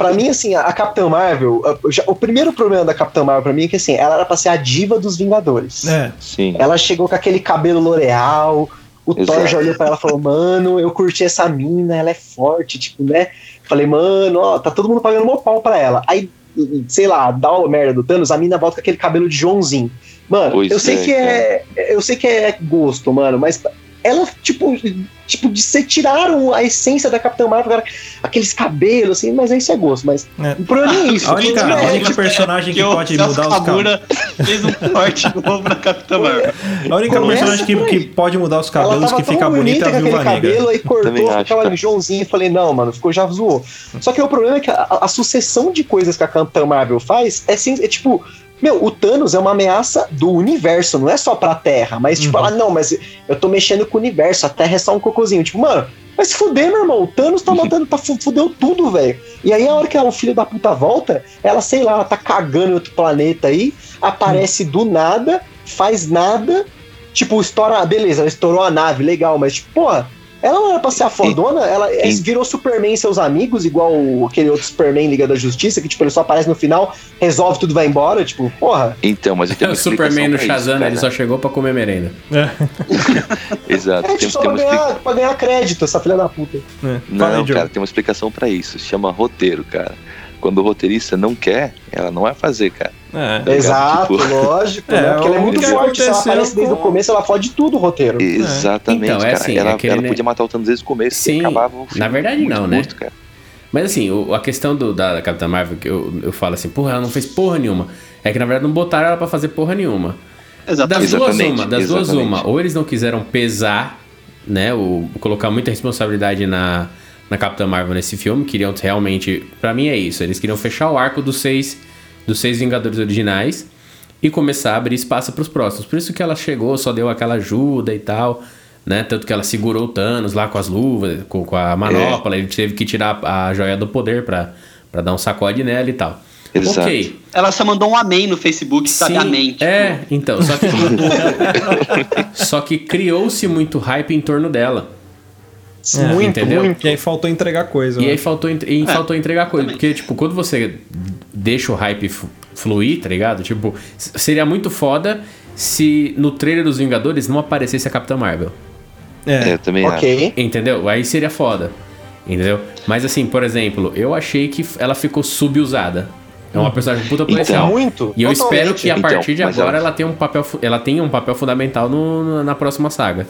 Pra mim, assim, a Capitã Marvel, já- o primeiro problema da Capitã Marvel pra mim é que assim, ela era pra ser a diva dos Vingadores. É, Sim. Ela chegou com aquele cabelo L'Oreal, o Thor Exato. já olhou pra ela e falou, mano, eu curti essa mina, ela é forte, tipo, né? Falei, mano, ó, tá todo mundo pagando um pau pra ela. Aí, sei lá, dá uma merda do Thanos, a mina volta com aquele cabelo de Joãozinho. Mano, Pois eu sei é, que é. Eu sei que é gosto, mano, mas ela, tipo, tipo, de você tiraram a essência da Capitã Marvel, cara, aqueles cabelos, assim, mas isso é gosto, mas É. o problema é isso. a única, né? a única Tipo, personagem que o pode mudar os cabelos. Fez um corte novo na Capitã Marvel. A única Começa personagem que, que pode mudar os cabelos que fica bonita é a Viúva Negra. cabelo, aí cortou, aquela. Joãozinho e falei, não, mano, ficou já zoou. Só que o problema é que a, a sucessão de coisas que a Capitã Marvel faz é, assim, é tipo. Meu, o Thanos é uma ameaça do universo, não é só pra Terra. Mas, tipo, Uhum. ah, não, mas eu tô mexendo com o universo, a Terra é só um cocôzinho. Tipo, mano, vai se fuder, meu irmão. O Thanos tá matando, tá fu- fudeu tudo, velho. E aí, a hora que ela, o filho da puta volta, ela, sei lá, ela tá cagando em outro planeta aí, aparece do nada, faz nada, tipo, estoura. Beleza, ela estourou a nave, legal, mas, tipo, porra. Ela não era pra ser a fodona, ela é, virou Superman e seus amigos, igual o- aquele outro Superman Liga da Justiça, que tipo, ele só aparece no final, resolve tudo e vai embora, tipo, porra. Então, mas eu tenho O uma explicação Superman no isso, Shazam, cara. ele só chegou pra comer merenda. É, Exato. É Tem, tipo, só tem pra ganhar, pra ganhar crédito, essa filha da puta. é. Não, cara, tem uma explicação pra isso. Chama roteiro, cara. Quando o roteirista não quer, ela não vai fazer, cara. É. Exato, Tipo- lógico, É, né? Porque ela é muito que forte, se ela aparece desde o com- começo, ela fode tudo o roteiro. Exatamente, Então, é cara. assim, ela, aquele ela podia matar o Thanos desde o começo Sim, e acabava o filme na verdade muito não, né? curto. Mas assim, o- a questão do, da, da Capitã Marvel, que eu, eu falo assim, porra, ela não fez porra nenhuma. É que na verdade não botaram ela pra fazer porra nenhuma. Das Exatamente. duas Exatamente, uma, das duas uma. Ou eles não quiseram pesar, né, o, colocar muita responsabilidade na, na Capitã Marvel nesse filme, queriam realmente, Pra mim é isso, eles queriam fechar o arco dos seis, dos seis Vingadores originais e começar a abrir espaço pros próximos. Por isso que ela chegou, só deu aquela ajuda e tal, né, tanto que ela segurou o Thanos lá com as luvas, com, com a manopla, ele teve que tirar a joia do poder pra, pra dar um sacode nela e tal. Exato. Ok, Ela só mandou um amém no Facebook, sabe? Sim, Amém. tipo, É, então, só que. só que criou-se muito hype em torno dela. É, muito, entendeu? muito. E aí faltou entregar coisa. E né? aí faltou, e faltou entregar coisa. Porque, tipo, quando você deixa o hype fluir, tá ligado? Tipo, seria muito foda se no trailer dos Vingadores não aparecesse a Capitã Marvel. É. É, eu também acho. Ok. Entendeu? Aí seria foda. Entendeu? Mas assim, por exemplo, eu achei que ela ficou subusada. É uma personagem com puta potencial. muito. E eu totalmente. espero que a Então, partir de mas agora ela- ela tenha um papel, ela tenha um papel fundamental no- no- na próxima saga.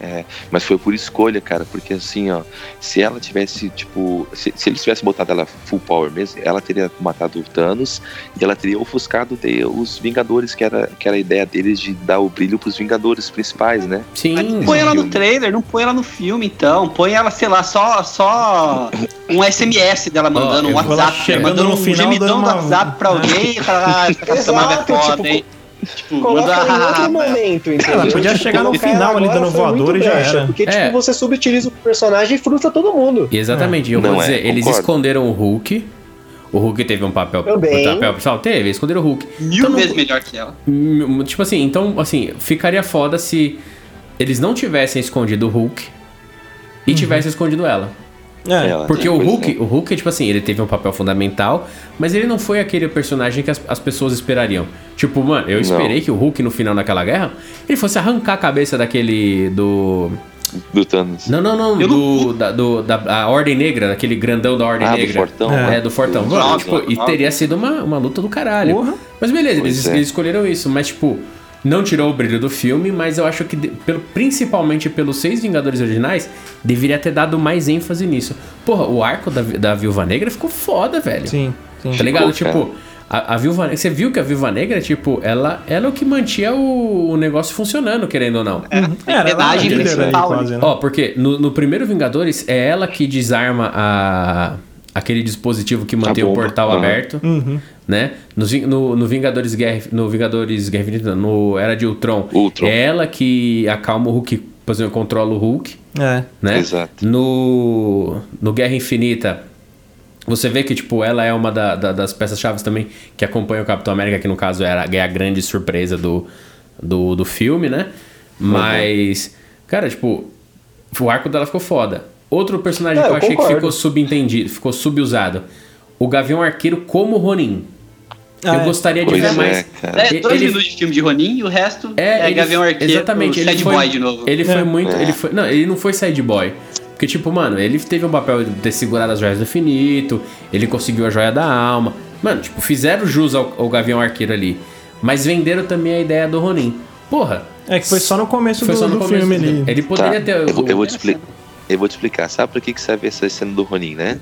É, mas foi por escolha, cara, porque assim, ó, se ela tivesse, tipo, se, se eles tivessem botado ela full power mesmo, ela teria matado o Thanos e ela teria ofuscado de, os Vingadores, que era, que era a ideia deles de dar o brilho pros Vingadores principais, né? Sim. Mas põe ela no trailer, não põe ela no filme, então. Põe ela, sei lá, só, só um SMS dela mandando Ó, um WhatsApp, mandando no um final, gemidão dando do uma- WhatsApp pra alguém e falar, ah, essa é foda, tipo, hein? Tipo, Coloca em outro ah, momento, entendeu? Ela podia chegar no final ali dando voadora e já brecha, era. Porque, É. tipo, você subutiliza o personagem e frustra todo mundo. Exatamente, eu Não vou é, dizer, eles concordo. esconderam o Hulk. O Hulk teve um papel, Também. um papel principal? Teve, esconderam o Hulk. mil Então não- vezes melhor que ela. Tipo assim, então, assim, ficaria foda se eles não tivessem escondido o Hulk e tivessem escondido ela. É. Porque é, o Hulk, o Hulk, tipo assim, ele teve um papel fundamental, mas ele não foi aquele personagem que as, as pessoas esperariam. Tipo, mano, eu esperei Não. que o Hulk no final daquela guerra, ele fosse arrancar a cabeça daquele do é, do Thanos. Não, não, não, Eu do, da, do, da Ordem Negra, daquele grandão da Ordem Ah, do Negra. Fortão, É, né? do Fortão. Do Mano, tipo, e nove. teria sido uma, uma luta do caralho. Porra. Mas beleza, eles, é. eles escolheram isso, mas tipo, não tirou o brilho do filme, mas eu acho que, pelo, principalmente pelos seis Vingadores originais, deveria ter dado mais ênfase nisso. Porra, o arco da, da Viúva Negra ficou foda, velho. Sim, sim. Tá ligado? Ficou, tipo, a, a Viúva Negra. Você viu que a Viúva Negra, tipo, ela, ela é o que mantinha o, o negócio funcionando, querendo ou não. Era, ela Engrenagem era ali, principal, quase, né? Ó, porque no, no primeiro Vingadores é ela que desarma a, aquele dispositivo que mantém o portal Aham. aberto, Uhum. Né? Ving- No, no, Vingadores Guerra, no Vingadores Guerra Infinita, não, no Era de Ultron, Ultron. é ela que acalma o Hulk, por exemplo, controla o Hulk, É. né? Exato. No, no Guerra Infinita, você vê que, tipo, ela é uma da- da- das peças-chave também que acompanha o Capitão América, que no caso era, é a grande surpresa do, do, do filme, né? Mas, cara, tipo, o arco dela ficou foda. Outro personagem É, que eu, eu achei que concordo. ficou subentendido, ficou subusado. O Gavião Arqueiro como Ronin. Ah, eu é. gostaria de Pois ver é, mais. cara. É, dois Ele- minutos de filme de Ronin e o resto é, ele- Gavião Arqueiro, Exatamente, ele Sad foi, Boy de novo. Ele foi É. muito. É. Ele foi, não, ele não foi side boy. Porque, tipo, mano, ele teve um papel de ter segurado as joias do infinito, ele conseguiu a joia da alma. Mano, tipo, fizeram jus ao, ao Gavião Arqueiro ali. Mas venderam também a ideia do Ronin. Porra. É que foi só no começo Foi do, só no do começo filme ali. Ele poderia Tá, ter. eu, vou- o- eu vou te explicar. Eu vou te explicar. Sabe pra que, que serve essa cena do Ronin, né?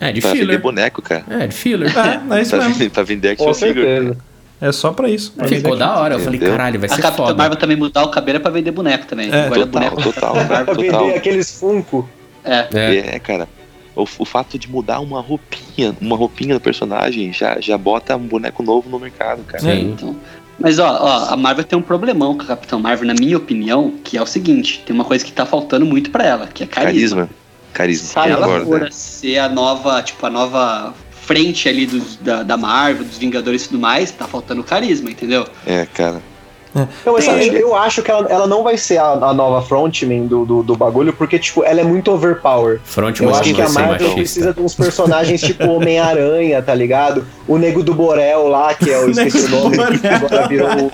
É, de pra vender filler. boneco, cara. É, de filler. É, é isso Pra, mesmo. vender- pra vender Com action figure. certeza. É só pra isso. pra Ficou vender da hora. Eu falei, Entendeu? caralho, vai A ser Capitã foda. Marvel também mudar o cabelo é pra vender boneco também. É, Total, boneco. total, Pra total. vender aqueles Funko. É. É. É, cara. O, o fato de mudar uma roupinha, uma roupinha do personagem já, já bota um boneco novo no mercado, cara. Sim. Então, mas ó, ó, a Marvel tem um problemão com a Capitã Marvel, na minha opinião, que é o seguinte: tem uma coisa que tá faltando muito pra ela, que é carisma. Carisma. Carisma. Se ela concordo, for né? ser a nova, tipo, a nova frente ali dos, da, da Marvel, dos Vingadores e tudo mais, tá faltando carisma, entendeu? É, cara. Não, mas sabe, eu acho que ela, ela não vai ser a, a nova frontman do, do, do bagulho, porque, tipo, ela é muito overpower. Front Eu acho que a Marvel precisa de uns personagens tipo Homem-Aranha, tá ligado? O Nego do Borel lá, que é o esqueci o Nego do nome, que agora virou o, o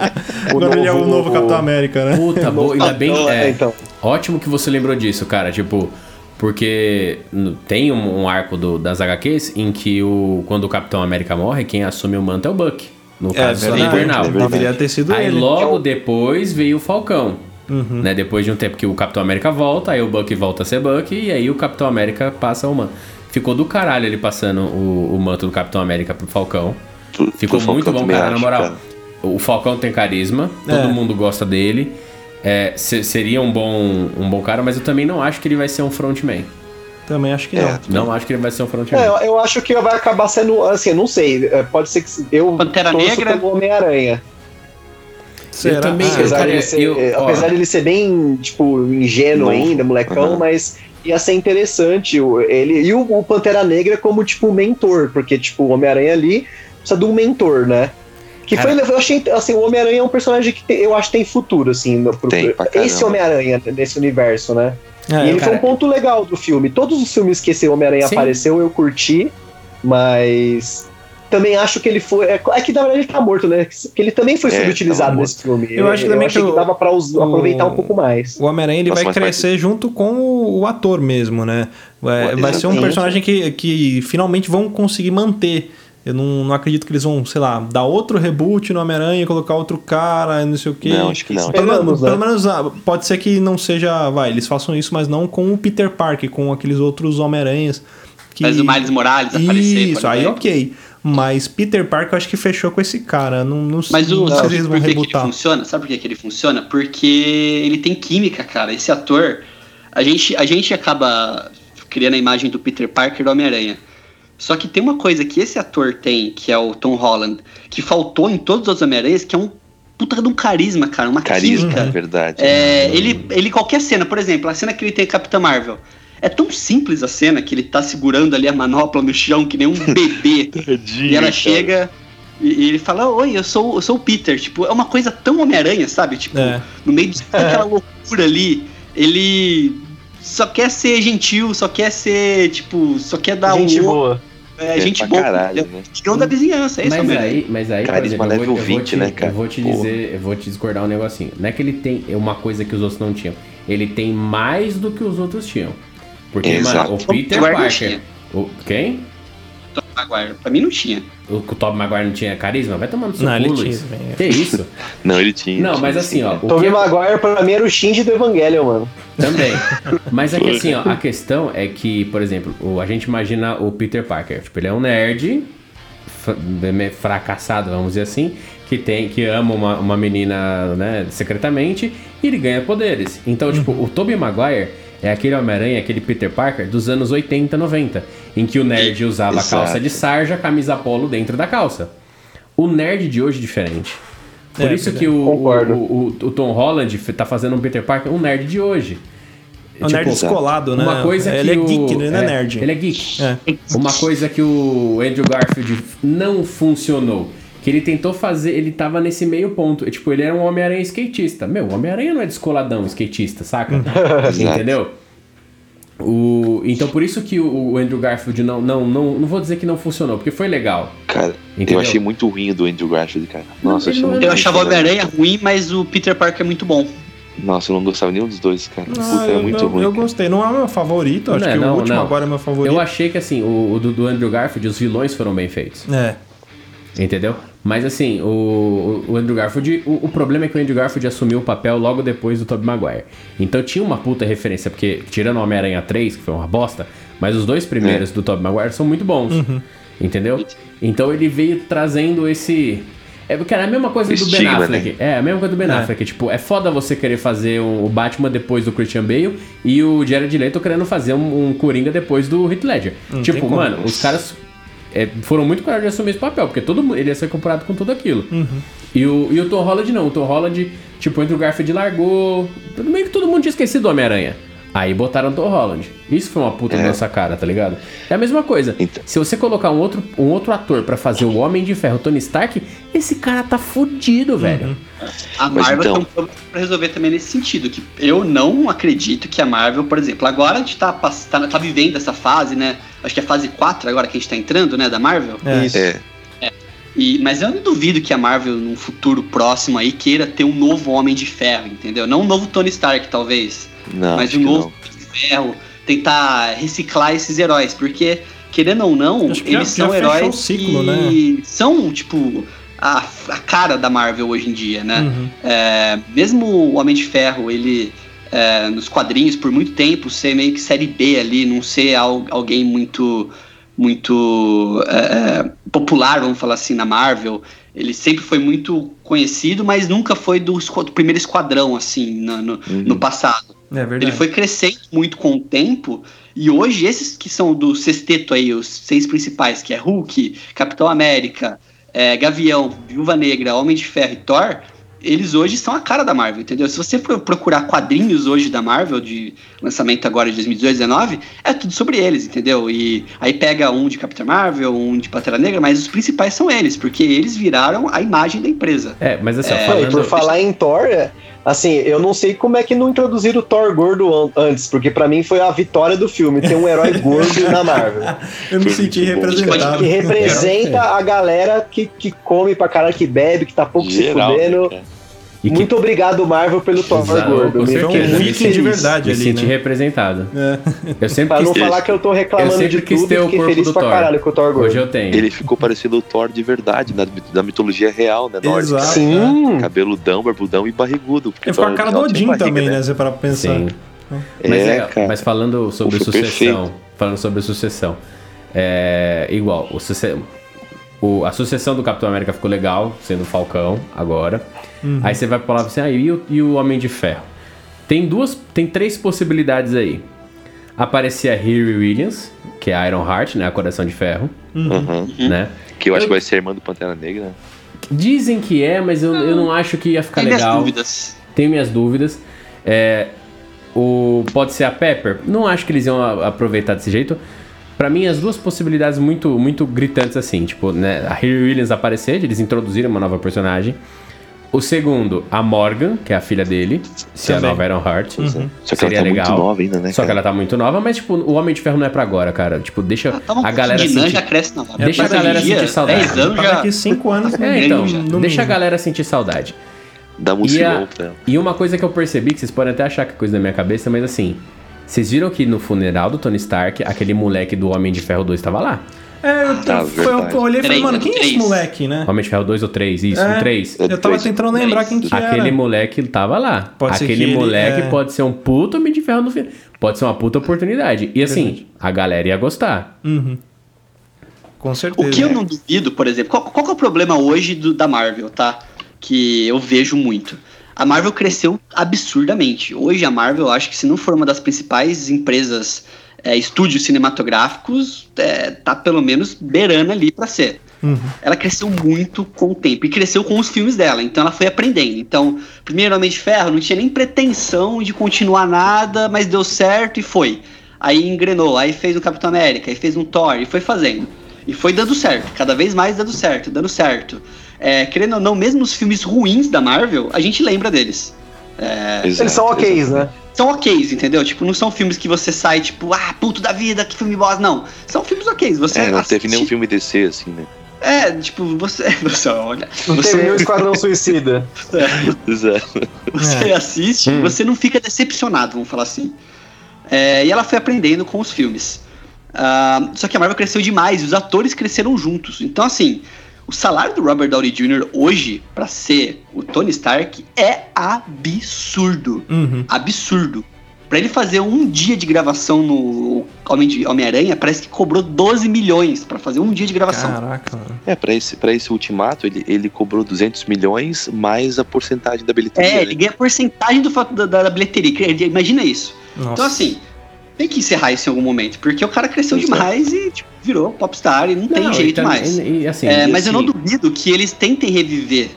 Agora ele é o novo Capitão América, né? Puta, boa, ainda bem. É, então. Ótimo que você lembrou disso, cara. Tipo, porque tem um, um arco do- das HQs em que o, quando o Capitão América morre, quem assume o manto é o Buck. No É caso do verdade. Invernal. é. Deveria ter sido Aí ele. logo depois veio o Falcão. Né? Depois de um tempo que o Capitão América volta, aí o Buck volta a ser Buck, e aí o Capitão América passa o manto. Ficou do caralho ele passando o, o manto do Capitão América pro Falcão. Tu- Ficou tu muito Falcão bom, cara, na moral. cara. O Falcão tem carisma, todo É. mundo gosta dele. É, se- seria um bom, um bom cara, mas eu também não acho que ele vai ser um frontman. Também acho que É. não. Não acho que ele vai ser um frontman. É, eu, eu acho que vai acabar sendo, assim, não sei, é, pode ser que eu Pantera Negra. pelo Homem-Aranha. Será? também- Ah, Apesar, cara, dele ser, eu- é, apesar dele ser bem, tipo, ingênuo Novo. ainda, molecão, Aham. mas ia ser interessante o- ele. E o, o Pantera Negra como, tipo, mentor, porque, tipo, o Homem-Aranha ali precisa de um mentor, né? Que foi, eu achei, assim, o Homem-Aranha é um personagem que tem- eu acho que tem futuro, assim, no, pro, Tem, esse Homem-Aranha nesse universo, né? É, e ele cara. foi um ponto legal do filme. Todos os filmes que esse Homem-Aranha apareceu eu curti, mas também acho que ele foi. É, é que na verdade ele tá morto, né? Que ele também foi É, subutilizado nesse filme. Eu acho também achei que que, dava pra us- o- aproveitar um pouco mais. O Homem-Aranha ele Nossa, vai crescer junto com o, o ator mesmo, né? Vai, vai ser um personagem que, que finalmente vão conseguir manter Eu não, não acredito que eles vão, sei lá, dar outro reboot no Homem-Aranha, colocar outro cara, não sei o quê. Não, acho que não. Pelo, menos- Esperamos, né? pelo menos ah, pode ser que não seja. Vai, eles façam isso, mas não com o Peter Parker, com aqueles outros Homem-Aranhas. Que... Mas o Miles Morales aparecer. Isso, por aí ok. Mas Peter Parker eu acho que fechou com esse cara. Não, não, Mas o, não sei sabe se eles por vão que, que ele funciona? Sabe por que, que ele funciona? Porque ele tem química, cara. Esse ator, a gente, a gente acaba criando a imagem do Peter Parker do Homem-Aranha. Só que tem uma coisa que esse ator tem, que é o Tom Holland, que faltou em todos os Homem-Aranhas, que é um puta de um carisma, cara, uma Carisma, química. é verdade. É, ele, ele, qualquer cena, por exemplo, a cena que ele tem Capitã Marvel. É tão simples a cena que ele tá segurando ali a manopla no chão, que nem um bebê. Tadinho, E ela cara. chega e, e ele fala: Oi, eu sou, eu sou o Peter. Tipo, é uma coisa tão Homem-Aranha, sabe? Tipo, É. no meio de toda aquela loucura ali, ele só quer ser gentil, só quer ser, tipo, só quer dar Gente um. boa. É, É, gente boa. caralho, né? Tirão da vizinhança, é isso, Mas Homem-Aranha. aí, mas aí, Carisma exemplo, eu vou, level eu vou 20, te, né, cara? Eu vou te Porra. dizer, eu vou te discordar um negocinho. Não é que ele tem uma coisa que os outros não tinham. Ele tem mais do que os outros tinham. Porque, Exato. mano, o Peter Parker. O, quem? Maguire. Pra mim não tinha. O, o Tobey Maguire não tinha carisma? Vai tomando seu Não, ele cu, tinha, Luiz. velho. Que isso? Não, ele tinha. Não, mas sim, assim, ó. né? O Tobey que, Maguire pra mim era o Shinji do Evangelion, mano. Também. Mas é que assim, ó, a questão é que, por exemplo, o, a gente imagina o Peter Parker. Tipo, ele é um nerd meio fracassado, vamos dizer assim, que tem que ama uma, uma menina, né, secretamente, e ele ganha poderes. Então, tipo, o Tobey Maguire é aquele Homem-Aranha, aquele Peter Parker dos anos 80, 90, em que o nerd usava Exato. calça de sarja, camisa polo dentro da calça. O nerd de hoje é diferente. Por É, isso que é. o, o, o, o Tom Holland tá fazendo um Peter Parker, um nerd de hoje. É um nerd Tipo, descolado, né? Uma coisa que ele é o- geek, ele não é nerd. Ele é geek. É. Uma coisa que o Andrew Garfield não funcionou. Que ele tentou fazer, ele tava nesse meio ponto. Tipo, ele era um Homem-Aranha skatista. Meu, o Homem-Aranha não é descoladão skatista, saca? Entendeu? O, então por isso que o, o Andrew Garfield não, não, não, não vou dizer que não funcionou, porque foi legal. Cara, Entendeu? eu achei muito ruim o do Andrew Garfield, cara. Nossa, achei não- muito Eu ruim, achava o. Homem-Aranha ruim, mas o Peter Parker é muito bom. Nossa, eu não gostava nenhum dos dois, cara. Ah, Puta, eu, é muito eu- ruim. eu cara. gostei. Não é o meu favorito, acho Não, que não, o último não. agora é meu favorito. Eu achei que assim, o, o do, do Andrew Garfield, os vilões foram bem feitos. É. Entendeu? Mas assim, o, o Andrew Garfield, o, o problema é que o Andrew Garfield assumiu o papel logo depois do Tobey Maguire. Então tinha uma puta referência, porque tirando o Homem-Aranha 3, que foi uma bosta, mas os dois primeiros do Tobey Maguire são muito bons. Entendeu? Então ele veio trazendo esse. É, cara, é a mesma coisa do Ben Estigma, Affleck. né? É, a mesma coisa do Ben É. Affleck. Tipo, é foda você querer fazer um- o Batman depois do Christian Bale e o Jared Leto querendo fazer um, um Coringa depois do Heath Ledger. tem tipo, mano, os caras é, foram muito coragem de assumir esse papel, porque todo mundo, ele ia ser comparado com tudo aquilo. E, o, e o Tom Holland não. O Tom Holland, tipo, entre o Garfield largou. Meio que todo mundo tinha esquecido do Homem-Aranha. Aí botaram o Tom Holland. Isso foi uma puta É. dessa cara, tá ligado? É a mesma coisa. Então. Se você colocar um outro, um outro ator pra fazer o Homem de Ferro, Tony Stark, esse cara tá fudido, velho. A Mas Marvel então- tem um problema pra resolver também nesse sentido, que eu não acredito que a Marvel, por exemplo, agora a gente tá, pass- tá, tá vivendo essa fase, né? Acho que é a fase 4 agora que a gente tá entrando, né, da Marvel. É. Isso. É, E, mas eu não duvido que a Marvel, num futuro próximo aí, queira ter um novo Homem de Ferro, entendeu? Não um novo Tony Stark, talvez. não, mas um novo não. Homem de Ferro. Tentar reciclar esses heróis, porque, querendo ou não, Acho eles já são heróis o ciclo, que são, tipo, a, a cara da Marvel hoje em dia, né? Uhum. É, mesmo o Homem de Ferro, ele é, nos quadrinhos por muito tempo ser meio que série B ali, não ser al- alguém muito muito é, é, popular, vamos falar assim, na Marvel. Ele sempre foi muito conhecido, mas nunca foi do, do primeiro esquadrão, assim, no, no, no passado. É verdade. Ele foi crescendo muito com o tempo, e hoje esses que são do sexteto aí, os seis principais, que é Hulk, Capitão América, é, Gavião, Viúva Negra, Homem de Ferro e Thor, eles hoje são a cara da Marvel, entendeu? Se você for procurar quadrinhos hoje da Marvel, de lançamento agora de 2018, 2019, é tudo sobre eles, entendeu? E aí pega um de Capitã Marvel, um de Pantera Negra, mas os principais são eles, porque eles viraram a imagem da empresa. É, mas assim, É, falando... por falar em Thor, é, assim, eu não sei como é que não introduziram o Thor gordo an- antes, porque pra mim foi a vitória do filme, ter um herói gordo na Marvel. Eu me senti representado. Que representa a galera que, que come pra caralho, que bebe, que tá pouco Geral, se fudendo. né, cara? E que- Muito obrigado, Marvel, pelo Thor Exato, gordo. certeza. fiquei um muito viking de verdade me ali, senti né? representado. É. Eu sempre Pra não quis ter, falar que eu tô eu reclamando sempre de quis tudo, ter o fiquei corpo feliz do pra Thor. caralho com o Thor gordo. Hoje eu tenho. Ele ficou parecendo o Thor de verdade, da, da mitologia real, né? Nórdica. Exato. Sim. Cabeludão, barbudão e barrigudo. Ele ficou a cara do Odin barriga, também, né? Se para pensar. Sim. É, Mas, é, cara. mas falando sobre sucessão, perfeito. falando sobre sucessão, é igual, o, suce- o- a sucessão do Capitão América ficou legal, sendo o Falcão agora. Aí você vai falar assim, ah, e o, e o Homem de Ferro? Tem duas, tem três possibilidades aí. Aparecer a Riri Williams, que é a Iron Heart, né, a Coração de Ferro, Uhum. né? Que eu acho que vai ser a irmã do Pantera Negra. né? Dizem que é, mas eu, eu não acho que ia ficar Tem minhas legal. dúvidas. Tenho minhas dúvidas. É, o, pode ser a Pepper? Não acho que eles iam aproveitar desse jeito. Pra mim, as duas possibilidades muito, muito gritantes assim. Tipo, né, a Harry Williams aparecer, de eles introduzirem uma nova personagem. O segundo, a Morgan, que é a filha dele, se a Também. nova Iron Heart. Só que Seria ela tá legal. muito nova ainda, né? Só que cara? ela tá muito nova, mas tipo, o Homem de Ferro não é pra agora, cara. Tipo, deixa Ah, um a galera de sentir... já cresce na hora. Deixa a galera dia, sentir saudade. 10 anos Pra já... daqui cinco anos. É, então, deixa a galera sentir saudade. Dá um E, a- e uma coisa que eu percebi, que vocês podem até achar que é coisa da minha cabeça, mas assim, vocês viram que no funeral do Tony Stark, aquele moleque do Homem de Ferro 2 estava lá? É, eu, Ah, foi, eu olhei e falei, mano, quem é esse moleque, né? Homem de Ferro 2 ou 3, isso, É. um 3. Eu tava tentando lembrar quem que Aquele era. moleque tava lá. Pode ser Aquele que ele- moleque é. pode ser um puto Homem de Ferro no final. Pode ser uma puta oportunidade. E assim, Verdade. a galera ia gostar. Uhum. Com certeza. O que eu não duvido, por exemplo, qual, qual que é o problema hoje do- da Marvel, tá? Que eu vejo muito. A Marvel cresceu absurdamente. Hoje a Marvel, acho que se não for uma das principais empresas, é, estúdios cinematográficos, é, tá pelo menos beirando ali pra ser. Uhum. Ela cresceu muito com o tempo e cresceu com os filmes dela, então ela foi aprendendo. Então, primeiro Homem de Ferro não tinha nem pretensão de continuar nada, mas deu certo e foi. Aí engrenou, aí fez um Capitão América, aí fez um Thor e foi fazendo. E foi dando certo, cada vez mais dando certo, dando certo. É, querendo ou não, mesmo os filmes ruins da Marvel, a gente lembra deles. Eles são Exato, ok, exato. né? São ok, entendeu? Tipo, não são filmes que você sai, tipo, ah, puto da vida, que filme bosta. Não. São filmes ok. Você É, não teve nenhum assiste- filme DC, assim, né? É, tipo, você. Você olha. Não você, teve nenhum Esquadrão Suicida. Exato. você É. assiste, Hum. você não fica decepcionado, vamos falar assim. É, e ela foi aprendendo com os filmes. Ah, só que a Marvel cresceu demais e os atores cresceram juntos. Então, assim, o salário do Robert Downey Jr. hoje, pra ser o Tony Stark, é absurdo. Uhum. absurdo. Pra ele fazer um dia de gravação no Homem de- Homem-Aranha, parece que cobrou 12 milhões pra fazer um dia de gravação. Caraca, mano. É, pra esse, pra esse ultimato, ele, ele cobrou 200 milhões mais a porcentagem da bilheteria. É, né? ele ganha porcentagem do fato da, da bilheteria. Imagina isso. Nossa. Então, assim, tem que encerrar isso em algum momento, porque o cara cresceu Exato. demais e tipo, virou popstar e não, tem Não, e jeito tam- mais. E, e, assim, É, e mas eu não assim, duvido que eles tentem reviver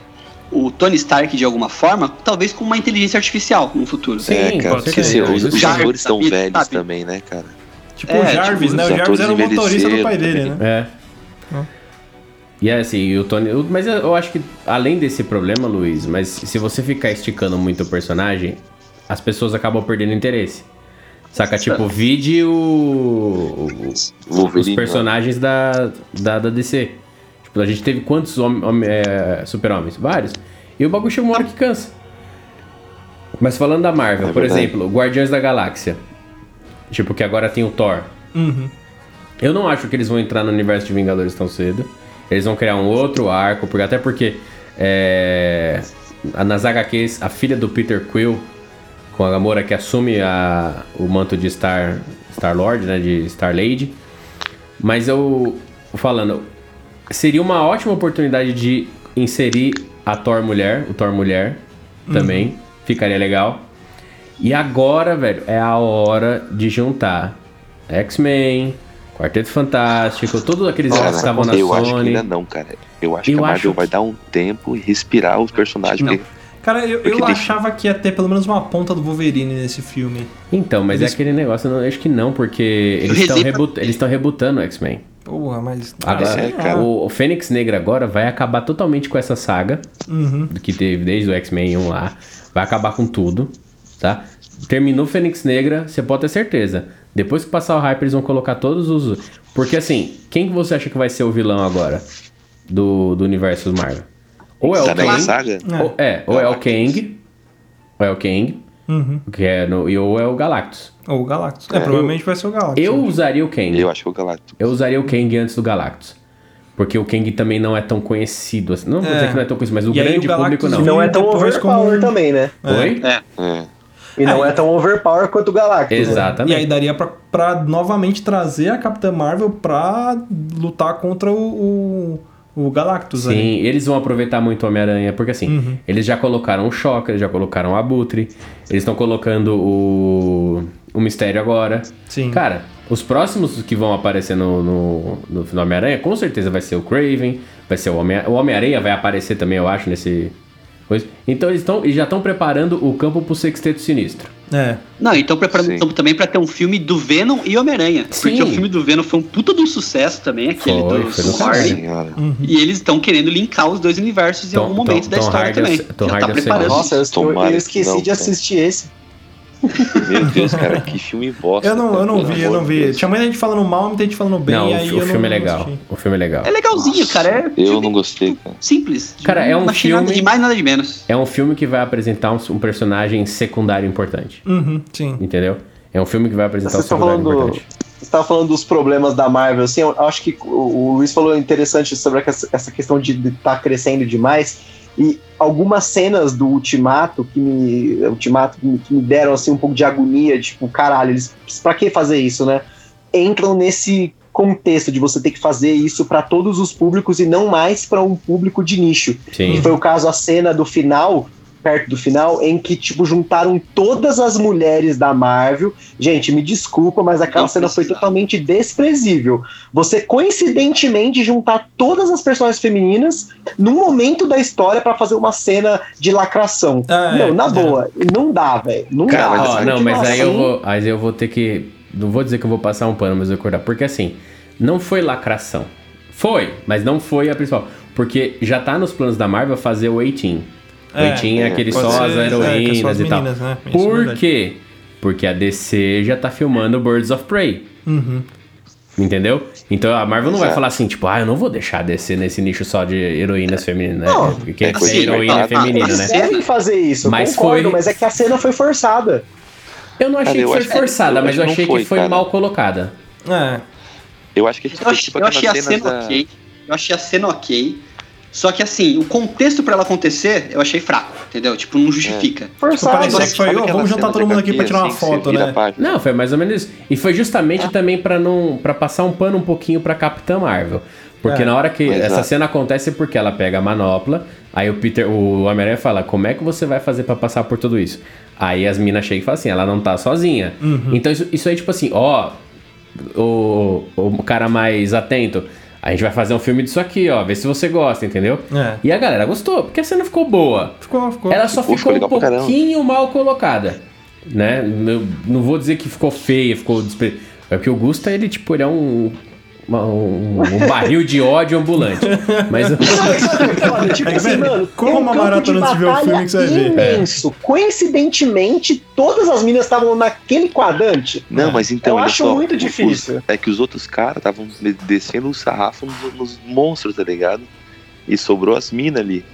o Tony Stark de alguma forma, talvez com uma inteligência artificial no futuro. Sim, é, cara, pode porque assim, os, os Jarvis, atores estão sabe? velhos Sabe? também, né, cara? Tipo É, o Jarvis, tipo, né? O Jarvis era o motorista do pai dele, né? É. E é assim, o Tony. Mas eu acho que, além desse problema, Luiz, mas se você ficar esticando muito o personagem, as pessoas acabam perdendo interesse. Saca? Tipo, vide o. o- os personagens da, da, da DC. Tipo, a gente teve quantos hom- hom- é, super-homens? Vários. E o bagulho chega uma hora que cansa. Mas falando da Marvel, É por verdade. exemplo, Guardiões da Galáxia. Tipo, que agora tem o Thor. Uhum. Eu não acho que eles vão entrar no universo de Vingadores tão cedo. Eles vão criar um outro arco, porque até porque é, a- nas HQs, a filha do Peter Quill, com a Gamora que assume a, o manto de Star Star Lord, né, de Star Lady. Mas eu falando, seria uma ótima oportunidade de inserir a Thor mulher, o Thor mulher também, ficaria legal. E agora, velho, é a hora de juntar X-Men, Quarteto Fantástico, todos aqueles Cara, que estavam na eu acho que Sony. ainda não, cara. Eu acho Eu que a Marvel acho vai dar um tempo e respirar os personagens. Não. porque- Cara, eu, eu tem- achava que ia ter pelo menos uma ponta do Wolverine nesse filme. Então, mas Eles- é aquele negócio, eu não- acho que não, porque eles estão eles estão rebutando o X-Men. Porra, mas. Agora, é, o, o Fênix Negra agora vai acabar totalmente com essa saga Uhum. do que teve desde o X-Men 1 lá. Vai acabar com tudo, tá? Terminou Fênix Negra, você pode ter certeza. Depois que passar o hype, eles vão colocar todos os. Porque assim, quem que você acha que vai ser o vilão agora do, do universo Marvel? Ou é o Tá Kang. saga? Ou, é, ou é o Kang. Ou é o Kang. Uhum. Que é no, e ou é o Galactus. Ou o Galactus. É, provavelmente vai ser o Galactus. Eu usaria o Kang. Eu acho que é o Galactus. Eu usaria o Kang antes do Galactus. Porque o Kang também não é tão conhecido assim. Não vou É. dizer que não é tão conhecido, mas o E aí grande o público E não. não é tão overpower como- também, né? Oi? É. É. E não é tão overpower quanto o Galactus. né? E Exatamente. aí daria pra, pra novamente trazer a Capitã Marvel pra lutar contra o, o, o Galactus Sim, ali. eles vão aproveitar muito o Homem-Aranha, porque assim, Uhum. eles já colocaram o Shocker, já colocaram o Abutre, eles estão colocando o, o Mistério agora. Sim. Cara, os próximos que vão aparecer no, no, no, no Homem-Aranha, com certeza vai ser o Craven, vai ser o Homem- o Homem-Aranha, vai aparecer também, eu acho, nesse. Então eles, tão, eles já estão preparando o campo pro Sexteto Sinistro. É. Não, então preparando Sim. então, também pra ter um filme do Venom e Homem-Aranha. Porque Sim. o filme do Venom foi um puta de um sucesso também, aquele Foi, do foi do. Hardy. Senhora. E eles estão querendo linkar os dois universos em Tom- algum momento Tom- da Tom história Hardy também. Tom Já Hardy tá preparando. Nossa, eu, eu, eu que esqueci não, de assistir esse. Meu Deus, cara, que filme bosta. Eu não, eu não vi, eu não vi. Deus. Tinha muita gente falando mal, muita gente falando bem, não, o, aí o eu filme é não legal. assisti. O filme é legal. É legalzinho, cara. É Eu filme não gostei, cara. simples. Cara, é um não achei nada filme- de mais, nada de menos. É um filme que vai apresentar um, um personagem secundário importante. Uhum, sim. Entendeu? É um filme que vai apresentar Vocês um estão secundário falando. importante. Você estava falando dos problemas da Marvel, assim, eu acho que o, o Luiz falou interessante sobre essa, essa questão de estar crescendo demais. E algumas cenas do Ultimato que me. Ultimato que me, que me deram assim um pouco de agonia, tipo, caralho, eles. Pra que fazer isso, né? Entram nesse contexto de você ter que fazer isso para todos os públicos e não mais para um público de nicho. Sim. Que foi o caso, a cena do final, perto do final, em que, tipo, juntaram todas as mulheres da Marvel. Gente, me desculpa, mas aquela Não cena foi totalmente desprezível. Você, coincidentemente, juntar todas as personagens femininas num momento da história pra fazer uma cena de lacração. Ah, é, na é. boa, não dá, velho. Não Cara, dá. ó, Assim, não, mas aí eu assim, vou, aí eu vou ter que, não vou dizer que eu vou passar um pano, mas eu vou acordar, porque assim, não foi lacração. Foi, mas não foi a principal, porque já tá nos planos da Marvel fazer o 18. O É, 18 é, aquele só ser, as é, é heroínas as e tal. meninas, né? Isso é Por verdade. quê? Porque a DC já tá filmando Birds of Prey. Uhum. Entendeu? Então a Marvel não vai Exato. falar assim, tipo, ah, eu não vou deixar descer nesse nicho só de heroínas femininas, né? Não, Porque é assim, heroína mas- feminina, Eles né? devem fazer isso, Mas concordo, foi- mas é que a cena foi forçada. Eu não achei Cara, eu que foi forçada, eu mas eu achei que foi cara. mal colocada. É. Eu acho que é Eu achei, tipo eu achei a aquelas cenas cena da... ok. Eu achei a cena ok. Só que assim, o contexto pra ela acontecer, eu achei fraco, entendeu? Tipo, não justifica. Tipo, Forçado. parecia Mas que foi, aquela vamos juntar todo mundo aqui pra tirar uma assim, foto, né? Não, foi mais ou menos isso. E foi justamente também pra não para passar um pano um pouquinho pra Capitã Marvel. Porque É, na hora que exato. essa cena acontece é porque ela pega a manopla, aí o Peter, o Homem-Aranha fala: "Como é que você vai fazer pra passar por tudo isso?" Aí as minas chegam e falam assim: "Ela não tá sozinha". Então isso, isso aí tipo assim, ó, o, o cara mais atento, a gente vai fazer um filme disso aqui, ó, vê se você gosta, entendeu? É. E a galera gostou, porque a cena ficou boa. Ficou, ficou. Ela só Ficou, ficou, ficou um pouquinho mal colocada, né? Eu não vou dizer que ficou feia, ficou despre... É porque o Gusta, ele, tipo, ele é um, um, um barril de ódio ambulante. Mas sabe, tipo É assim, mano, como um uma maratona de ver o filme que você vai ver. É. imenso. Coincidentemente, todas as minas estavam naquele quadrante. Não, mas então, Eu acho só, muito os- difícil. é que os outros caras estavam descendo o sarrafo nos, nos monstros, tá ligado? E sobrou as minas ali.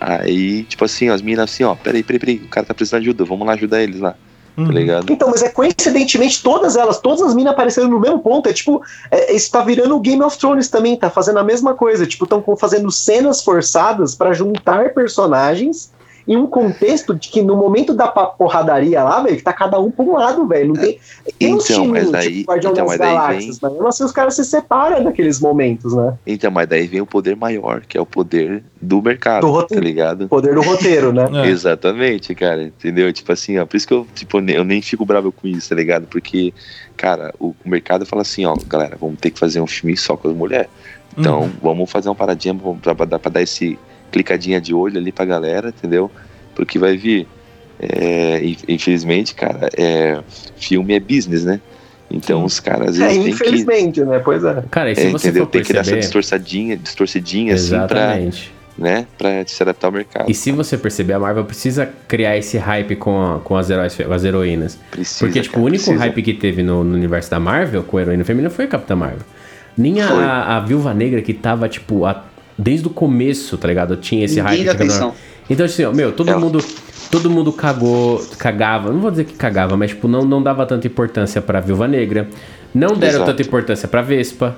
Aí, tipo assim, ó, as minas assim, ó, peraí, peraí, peraí, o cara tá precisando de ajuda, vamos lá ajudar eles lá, Uhum. tá ligado? Então, mas é coincidentemente todas elas, todas as minas apareceram no mesmo ponto. É tipo, é, isso tá virando o Game of Thrones também, tá fazendo a mesma coisa. Tipo, estão fazendo cenas forçadas pra juntar personagens em um contexto de que no momento da porradaria lá, velho, que tá cada um pra um lado, velho. Não tem. Tem uns Então, mas timinhos, aí- tipo Guardião então, das mas daí Galáxias, mas mesmo assim os caras se separam naqueles momentos, né? Então, mas daí vem o poder maior, que é o poder do mercado, Do roteiro. tá ligado? O poder do roteiro, né? É. Exatamente, cara, entendeu? Tipo assim, ó, por isso que eu, tipo, eu nem fico bravo com isso, tá ligado? Porque, cara, o, o mercado fala assim, ó, galera, vamos ter que fazer um filme só com as mulheres. Então, Uhum. vamos fazer um paradinha pra, pra, dar- pra dar esse clicadinha de olho ali pra galera, entendeu? Porque vai vir. É, in- infelizmente, cara, é, filme é business, né? Então os caras às É, têm que. infelizmente, né? Pois é. Cara, e se é, você entendeu? for Tem que dar essa perceber... distorçadinha, distorcidinha, assim, pra, Exatamente. né, pra se adaptar ao mercado. E se você perceber, a Marvel precisa criar esse hype com, a- com as, heróis, as heroínas. Precisa, Porque, tipo, cara, o único precisa. hype que teve no, no universo da Marvel com a heroína feminina foi a Capitã Marvel. Nem a, a Viúva Negra que tava, tipo, há desde o começo, tá ligado? Tinha esse Ninguém hype. atenção. Então, assim, ó, meu, todo Ela- mundo. Todo mundo cagou, cagava, não vou dizer que cagava, mas tipo, não, não dava tanta importância pra Viúva Negra. Não deram Exato. tanta importância pra Vespa.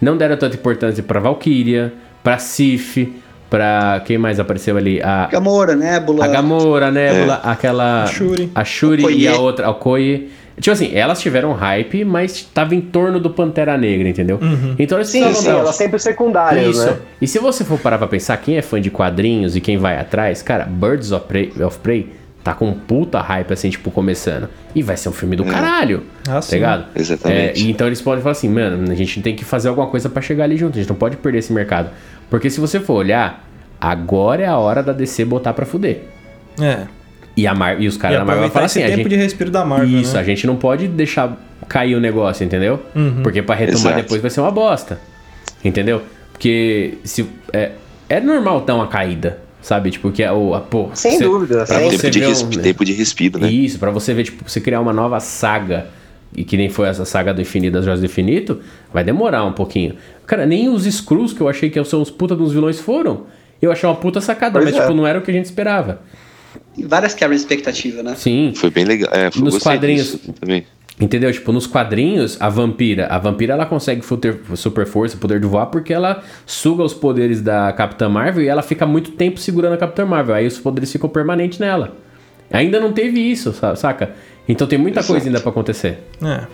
Não deram tanta importância pra Valkyria, pra Sif, pra. Quem mais apareceu ali? A, Gamora, Nebula. a Gamora, a Nebula, aquela. A Shuri. A Shuri e a outra, a Okoye. Tipo assim, elas tiveram hype, mas tava em torno do Pantera Negra, entendeu? Então eles Sim, sim, dar- elas sempre secundárias, Isso. né? E se você for parar pra pensar, quem é fã de quadrinhos e quem vai atrás, cara, Birds of Prey, of Prey tá com um puta hype, assim, tipo, começando. E vai ser um filme do caralho. Ah, tá sim. ligado? Exatamente. É, então eles podem falar assim, mano, a gente tem que fazer alguma coisa pra chegar ali junto. A gente não pode perder esse mercado. Porque se você for olhar, agora é a hora da DC botar pra fuder. É. E, a Mar e os caras da Marvel esse assim, a tempo gente... de respiro da Marvel, Isso, né? a gente não pode deixar cair o negócio, entendeu? Uhum. Porque pra retomar Exato. depois vai ser uma bosta. Entendeu? Porque se é, é normal dar uma caída, sabe? Tipo, que é o. A, pô, Sem você- dúvida, pra você tempo, de um- respi- tempo de respiro, né? Isso, pra você ver, tipo, você criar uma nova saga. E que nem foi essa saga do infinito, das joias do infinito, vai demorar um pouquinho. Cara, nem os Skrulls, que eu achei que são os puta dos vilões, foram. Eu achei uma puta sacada, Pois mas, é. tipo, não era o que a gente esperava. Várias quebras de expectativa, né? Sim. Foi bem legal. É, foi, Nos quadrinhos- também. Entendeu? Tipo, nos quadrinhos, a vampira, a vampira ela consegue super força, poder de voar, porque ela suga os poderes da Capitã Marvel e ela fica muito tempo segurando a Capitã Marvel. Aí os poderes ficam permanentes nela. Ainda não teve isso, sa- saca? Então tem muita coisa ainda pra acontecer. É.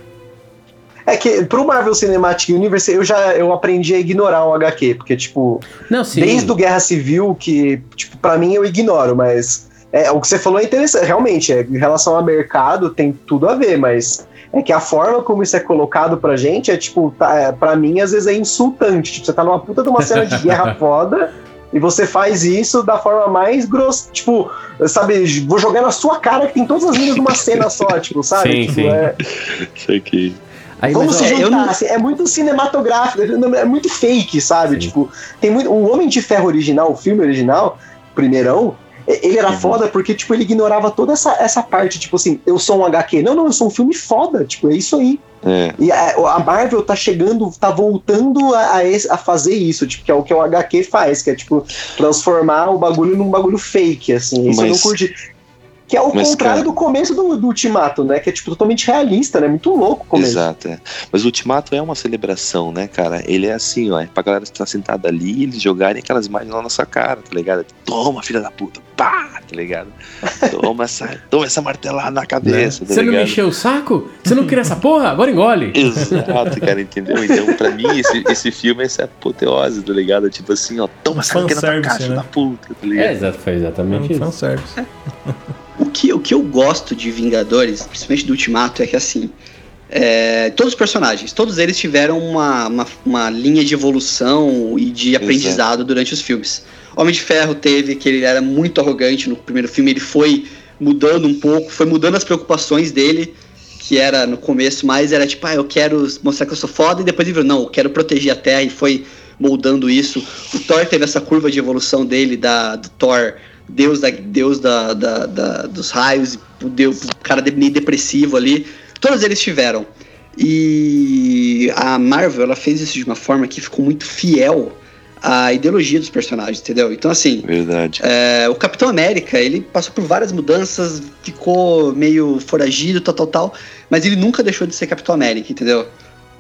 É que pro Marvel Cinematic Universe eu já eu aprendi a ignorar o HQ, porque, tipo, Não, sim. desde o Guerra Civil, que, tipo, pra mim eu ignoro, mas é, o que você falou é interessante. Realmente, é, em relação ao mercado, tem tudo a ver, mas é que a forma como isso é colocado pra gente é, tipo, tá, é, pra mim, às vezes é insultante. Tipo, você tá numa puta de uma cena de guerra foda. E você faz isso da forma mais grossa. Tipo, sabe, vou jogar na sua cara que tem todas as linhas de uma cena só, tipo, sabe? Sim, Tipo, sim. é- Isso aqui. Aí, Vamos mas, se ó, juntar, não- assim, é muito cinematográfico, é muito fake, sabe? Sim. Tipo, tem muito. O Homem de Ferro original, o filme original, primeirão, ele era foda porque, tipo, ele ignorava toda essa, essa parte, tipo assim, eu sou um HQ. Não, não, eu sou um filme foda, tipo, é isso aí. É, E a, a Marvel tá chegando, tá voltando a, a a fazer isso, tipo, que é o que o HQ faz, que é, tipo, transformar o bagulho num bagulho fake, assim. Isso eu não Mas- curti. Que é o Mas, contrário cara- do começo do, do Ultimato, né? Que é, tipo, totalmente realista, né? Muito louco o começo. exato. é. Mas o Ultimato é uma celebração, né, cara? Ele é assim, ó. É pra galera estar sentada ali e eles jogarem aquelas imagens na nossa cara, tá ligado? Toma, filha da puta. Pá! Tá ligado? Toma essa, toma essa martelada na cabeça, tá Você não mexeu o saco? Você não queria essa porra? Agora engole. Exato, cara, entendeu? Então, pra mim, esse, esse filme é essa apoteose, tá ligado? Tipo assim, ó, toma essa aqui na tua Fanservice, caixa né? da puta, tá É, ligado? exato, foi É exatamente um isso. fanservice. O que, o que eu gosto de Vingadores, principalmente do Ultimato, é que assim. é, todos os personagens, todos eles tiveram uma, uma, uma linha de evolução e de aprendizado durante os filmes. Homem de Ferro teve que ele era muito arrogante no primeiro filme, ele foi mudando um pouco, foi mudando as preocupações dele, que era no começo mais era tipo, ah, eu quero mostrar que eu sou foda, e depois ele virou, não, eu quero proteger a Terra, e foi moldando isso. O Thor teve essa curva de evolução dele, da, do Thor, deus, da, deus da, da- da- dos raios, o deus, cara meio depressivo ali. Todos eles tiveram. E a Marvel, ela fez isso de uma forma que ficou muito fiel à ideologia dos personagens, entendeu? Então, assim, Verdade. é, o Capitão América, ele passou por várias mudanças, ficou meio foragido, tal, tal, tal, mas ele nunca deixou de ser Capitão América, entendeu?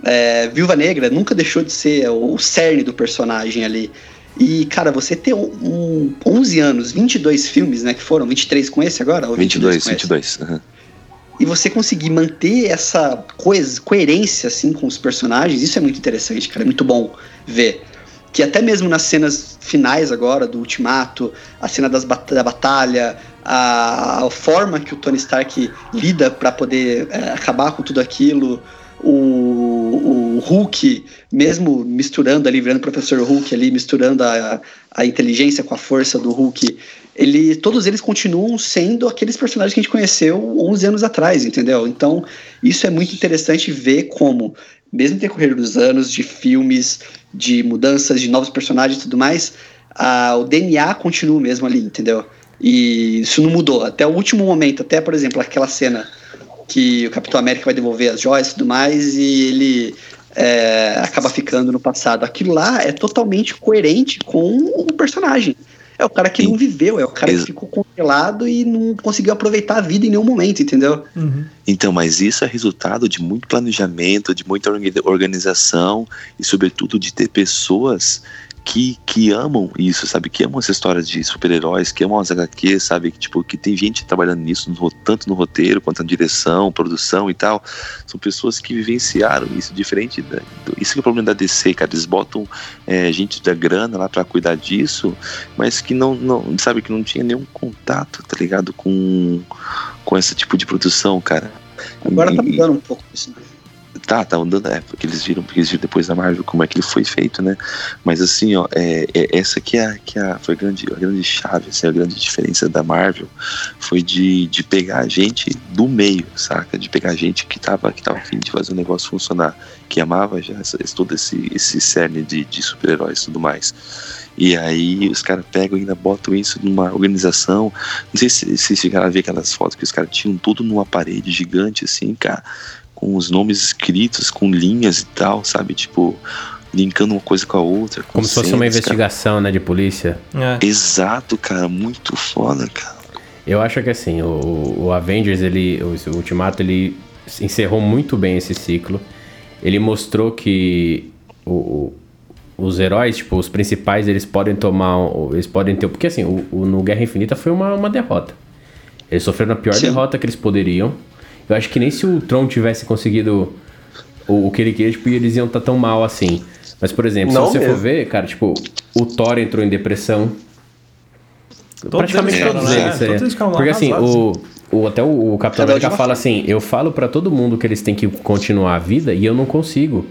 É, Viúva Negra nunca deixou de ser o, cerne do personagem ali. E, cara, você ter um, um 11 anos, 22 filmes, né, que foram, 23 com esse agora? Ou 22, com esse? 22. aham. e você conseguir manter essa coisa, coerência assim com os personagens, isso é muito interessante, cara, é muito bom ver. Que até mesmo nas cenas finais agora do Ultimato, a cena das da batalha, a, a forma que o Tony Stark lida para poder é, acabar com tudo aquilo, o, o Hulk, mesmo misturando ali, virando o professor Hulk ali, misturando a, a inteligência com a força do Hulk, ele, todos eles continuam sendo aqueles personagens que a gente conheceu 11 anos atrás, entendeu? Então, isso é muito interessante ver como, mesmo decorrer dos anos, de filmes, de mudanças, de novos personagens e tudo mais, a- o DNA continua mesmo ali, entendeu? E isso não mudou. Até o último momento, até, por exemplo, aquela cena que o Capitão América vai devolver as joias e tudo mais, e ele é, acaba ficando no passado. Aquilo lá é totalmente coerente com o personagem. É o cara que não viveu, é o cara que ficou congelado e não conseguiu aproveitar a vida em nenhum momento, entendeu? Uhum. Então, mas isso é resultado de muito planejamento, de muita organização e, sobretudo, de ter pessoas que, que amam isso, sabe? Que amam essa história de super-heróis, que amam as HQs, sabe? Que, tipo, que tem gente trabalhando nisso, no, tanto no roteiro quanto na direção, produção e tal. São pessoas que vivenciaram isso, diferente da, Isso que é o problema da DC, cara. Eles botam é, gente da grana lá para cuidar disso, mas que não, não, sabe? Que não tinha nenhum contato, tá ligado? Com, com esse tipo de produção, cara. Agora e, tá mudando um pouco isso, né? Tá, tá andando, é, porque eles viram, porque eles viram depois da Marvel como é que ele foi feito, né? Mas assim, ó, é, é essa que, é, que é, foi a grande, a grande chave, assim, a grande diferença da Marvel foi de, de pegar a gente do meio, saca? De pegar a gente que tava, que tava afim de fazer o negócio funcionar, que amava já essa, todo esse, esse cerne de, de super-heróis e tudo mais. E aí os caras pegam e ainda botam isso numa organização. Não sei se vocês chegaram a ver aquelas fotos que os caras tinham tudo numa parede gigante, assim, cara com os nomes escritos, com linhas e tal, sabe? Tipo, linkando uma coisa com a outra. Com Como se fosse uma investigação, cara. né, de polícia. É. Exato, cara, muito foda, cara. Eu acho que assim, o, o Avengers, ele, o, o Ultimato, ele encerrou muito bem esse ciclo. Ele mostrou que o, os heróis, tipo, os principais, eles podem tomar. Eles podem ter. Porque assim, o, o no Guerra Infinita foi uma, uma derrota. Eles sofreram a pior Sim. derrota que eles poderiam. Eu acho que nem se o Tron tivesse conseguido o, o que ele queria, tipo, eles iam estar tá tão mal assim. Mas, por exemplo, Não se você mesmo. for ver, cara, tipo, o Thor entrou em depressão. Todos Praticamente eles todos eles. Né? Todos Porque assim, o, o, até o, o Capitão América fala assim: eu falo para todo mundo que eles têm que continuar a vida e eu não consigo.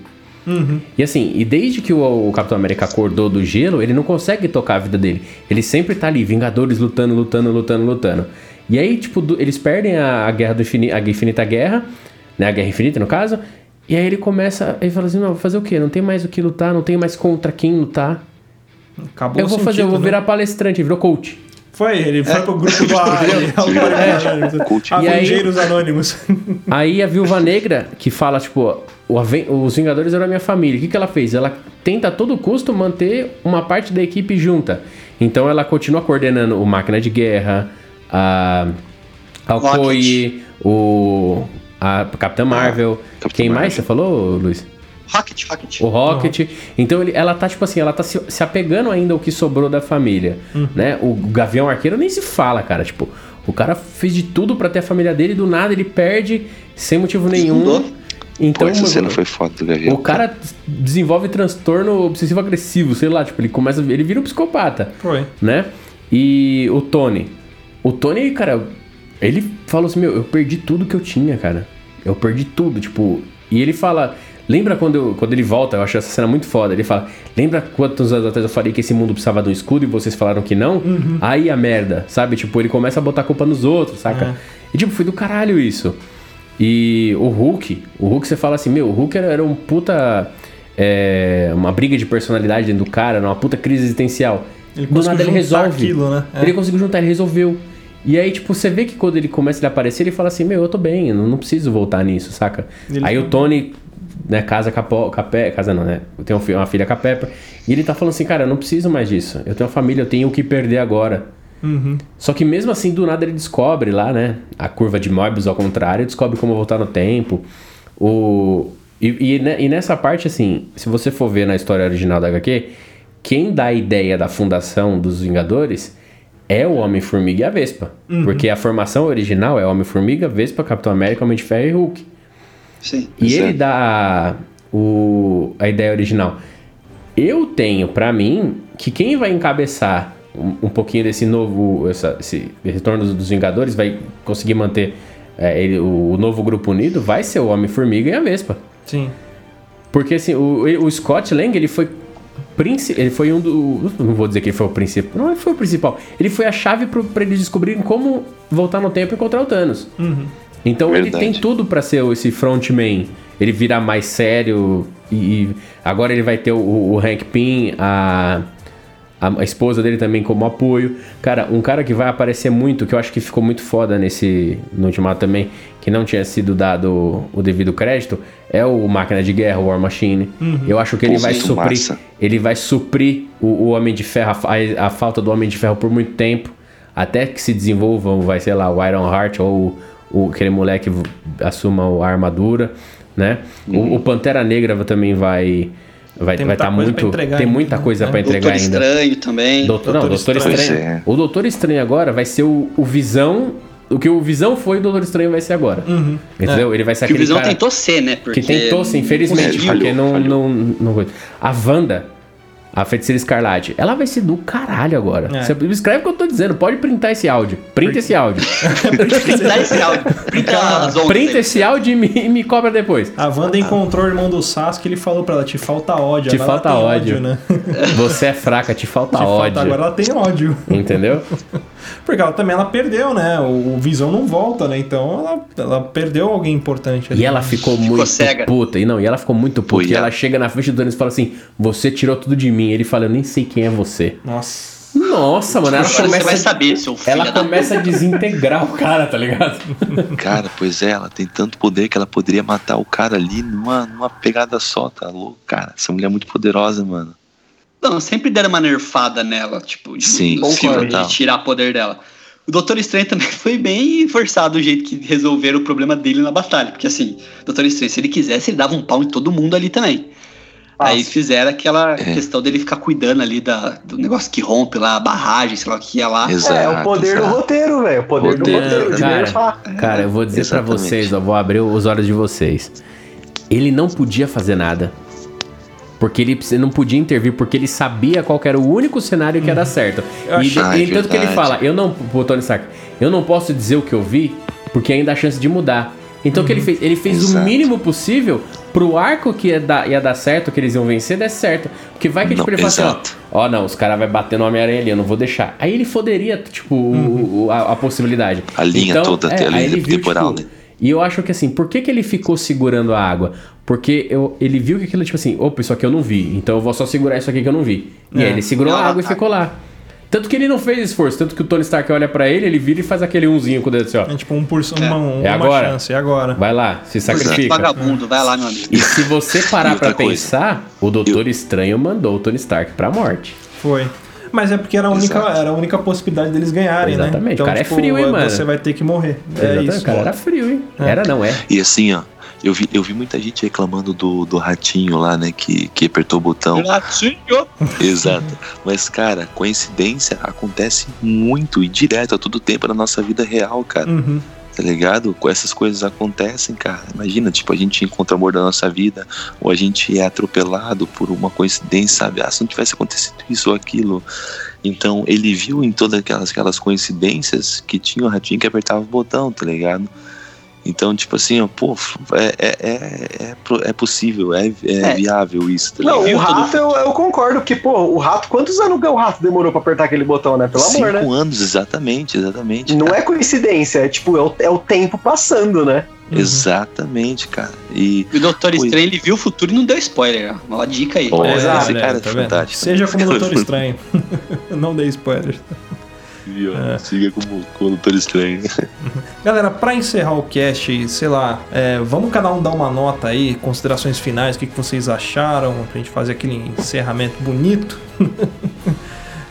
Uhum. E assim, e desde que o, o, Capitão América acordou do gelo, ele não consegue tocar a vida dele. Ele sempre tá ali, Vingadores lutando, lutando, lutando, lutando. E aí, tipo, do, eles perdem a, a guerra do infinito, a infinita guerra, né? A guerra infinita, no caso. E aí ele começa, ele fala assim, não, vou fazer o quê? Não tem mais o que lutar, não tem mais contra quem lutar. Acabou eu vou fazer, eu vou virar né? palestrante, virou coach. Foi, ele foi é. pro grupo do é. Avengeiros Anônimos. Aí a Viúva Negra, que fala, tipo, os Vingadores eram a minha família. O que, que ela fez? Ela tenta a todo custo manter uma parte da equipe junta. Então ela continua coordenando o Máquina de Guerra, a, a Okoye, o a Capitã ah, Marvel. Ah, Quem Marvel. mais você falou, Luiz? Rocket, Rocket. O Rocket. Uhum. Então ele, ela tá, tipo assim, ela tá se, se apegando ainda ao que sobrou da família. Uhum. Né? O Gavião Arqueiro nem se fala, cara. Tipo, o cara fez de tudo para ter a família dele, do nada ele perde sem motivo nenhum. Então, Pô, essa cena foi foda do Gavião. O cara, cara desenvolve transtorno obsessivo agressivo, sei lá, tipo, ele começa, ele vira um psicopata. Foi. Né? E o Tony, o Tony, cara, ele falou assim: Meu, eu perdi tudo que eu tinha, cara. Eu perdi tudo, tipo. E ele fala. Lembra quando, eu, quando ele volta? Eu acho essa cena muito foda. Ele fala: Lembra quantos anos atrás eu falei que esse mundo precisava de um escudo e vocês falaram que não? Uhum. Aí a merda, sabe? Tipo, ele começa a botar a culpa nos outros, saca? É. E tipo, foi do caralho isso. E o Hulk, o Hulk você fala assim: Meu, o Hulk era, era um puta. É, uma briga de personalidade dentro do cara, uma puta crise existencial. Ele do nada ele resolve. Aquilo, né? É. Ele conseguiu juntar, ele resolveu. E aí, tipo, você vê que quando ele começa a aparecer, ele fala assim: Meu, eu tô bem, eu não, preciso voltar nisso, saca? Ele aí o Tony, né, casa com a, Casa não, né? Eu tenho uma filha com a Pepper. E ele tá falando assim: Cara, eu não preciso mais disso. Eu tenho uma família, eu tenho o que perder agora. Uhum. Só que mesmo assim, do nada ele descobre lá, né? A curva de Mobius ao contrário, descobre como voltar no tempo. O... E, e, né, e nessa parte, assim, se você for ver na história original da HQ, quem dá a ideia da fundação dos Vingadores é o Homem-Formiga e a Vespa. Uhum. Porque a formação original é Homem-Formiga, Vespa, Capitão América, Homem de Ferro e Hulk. Sim. E ele dá o, a ideia original. Eu tenho para mim que quem vai encabeçar um, um pouquinho desse novo essa, esse retorno dos, dos Vingadores vai conseguir manter é, ele, o, o, novo grupo unido vai ser o Homem-Formiga e a Vespa. Sim. Porque assim, o, o Scott Lang ele foi ele foi um do. Não vou dizer que ele foi o principal. Não, ele foi o principal. Ele foi a chave para eles descobrirem como voltar no tempo e encontrar o Thanos. Uhum. Então Verdade. ele tem tudo para ser esse frontman. Ele virar mais sério. E, agora ele vai ter o, o Hank Pym, a. a, a esposa dele também como apoio. Cara, um cara que vai aparecer muito, que eu acho que ficou muito foda nesse no Ultimato também, que não tinha sido dado o devido crédito, é o Máquina de Guerra, o War Machine. Eu acho que ele Pô, vai suprir, massa. ele vai suprir o, o Homem de Ferro, a, a falta do Homem de Ferro por muito tempo, até que se desenvolvam, vai ser lá o Iron Heart ou o, aquele moleque assuma a armadura, né? O- O, Pantera Negra também vai vai Tem vai muita estar coisa pra muito entregar tem ainda, muita né? coisa É. pra entregar Doutor ainda. Estranho também. Doutor, não, Doutor Doutor Estranho. Estranho. É. O Doutor Estranho agora vai ser o, o Visão. O que o Visão foi, o Doutor Estranho vai ser agora. Entendeu? Ele vai ser Que o Visão cara tentou ser, né? Porque que tentou, sim, infelizmente, porque não, falhou. não, não foi. A Wanda, a Feiticeira Escarlate, ela vai ser do caralho agora. É. Você escreve o que eu tô dizendo, pode printar esse áudio. Printa esse áudio. Printa esse áudio. Printa. Printa esse áudio e me, me cobra depois. A Wanda encontrou o irmão do Sasuke, ele falou pra ela, te falta ódio. Te Agora falta ela tem ódio. né? Você é fraca, te falta Te ódio. falta, agora ela tem ódio. Entendeu? Porque ela também ela perdeu, né? O, o Visão não volta, né? Então ela, ela perdeu alguém importante ali. E ela ficou, muito cega. puta. E não, e ela ficou muito puta. Foi E ela. ela chega na frente do Anis e fala assim: Você tirou tudo de mim. Ele fala: Eu nem sei quem é você. Nossa. Nossa, mano, ela você vai começa. saber, seu filho Ela começa a desintegrar o cara, tá ligado? Cara, pois é, ela tem tanto poder que ela poderia matar o cara ali numa, numa pegada só, tá louco? Cara, essa mulher é muito poderosa, mano. Não, sempre deram uma nerfada nela, tipo, de, Sim, sim, de tirar poder dela. O Doutor Estranho também foi bem forçado o jeito que resolveram o problema dele na batalha. Porque assim, Doutor Estranho, se ele quisesse, ele dava um pau em todo mundo ali também. Aí fizeram aquela É. questão dele ficar cuidando ali da, do negócio que rompe lá, a barragem, sei lá o que ia lá. Exato. É, o poder do exato. roteiro, velho. O poder do Roteiro, roteiro, de cara. Cara, eu vou dizer pra Exatamente. vocês, ó, vou abrir os olhos de vocês. Ele não podia fazer nada. Porque ele não podia intervir, porque ele sabia qual que era o único cenário que ia dar certo. Eu E, achei- e tanto que ele fala, eu não, Tony Stark, eu não posso dizer o que eu vi, porque ainda há chance de mudar. Então o que ele fez? Ele fez o Exato. mínimo possível pro arco que ia dar, ia dar certo, que eles iam vencer, der certo. Porque vai que tipo, Não, ele fala assim, ó, ó, não, os caras vão bater no Homem-Aranha ali, eu não vou deixar. Aí ele foderia, tipo, o- o- a, a possibilidade. A linha toda, a linha aí ele viu, temporal, tipo, né? E eu acho que assim, por que, que ele ficou segurando a água? Porque eu, ele viu que aquilo, tipo assim, opa, isso aqui eu não vi, então eu vou só segurar isso aqui que eu não vi. E É. aí ele segurou Não, a água e ficou lá. Tanto que ele não fez esforço, tanto que o Tony Stark olha pra ele, ele vira e faz aquele umzinho com o dedo assim, ó. É tipo um por uma, uma É agora. chance, é agora. Vai lá, se Exato. sacrifica. Vagabundo, vai lá, meu amigo. E se você parar coisa, pensar, o Doutor Estranho mandou o Tony Stark pra morte. Foi. Mas é porque era a única, Exato. era a única possibilidade deles ganharem, Exatamente. né? Então, O cara é frio, hein, mano? Você vai ter que morrer. É Exatamente, isso. o cara era frio, hein? É. Era não, é. E assim, ó, eu vi, eu vi muita gente reclamando do, do ratinho lá, né, que, que apertou o botão. Ratinho. Exato. Mas, cara, coincidência acontece muito e direto a todo tempo na nossa vida real, cara. Uhum. Tá ligado? Com essas coisas acontecem, cara. Imagina, tipo, a gente encontra o amor da nossa vida, ou a gente é atropelado por uma coincidência, sabe? Ah, se não tivesse acontecido isso ou aquilo. Então, ele viu em todas aquelas, aquelas coincidências que tinha o ratinho que apertava o botão, tá ligado? Então, tipo assim, ó, pô, é, é, é, é, é possível, é, é, É. viável isso, tá Não, o rato eu, eu concordo que, pô, o rato, quantos anos o rato demorou pra apertar aquele botão, né? Pelo Cinco amor, né? anos, exatamente, exatamente. Não cara. é coincidência, é tipo, é o, é o tempo passando, né? Uhum. Exatamente, cara. E E o Doutor Pois. Estranho, ele viu o futuro e não deu spoiler. ó. Uma dica aí. Olha, Exato, esse né? cara é Tá fantástico. Seja como o Doutor Estranho. Não dê spoilers. Viu? É. Siga como, Doutor Estranho. Galera, pra encerrar o cast, sei lá, é, vamos cada um dar uma nota aí, considerações finais, o que, que vocês acharam, pra gente fazer aquele encerramento bonito.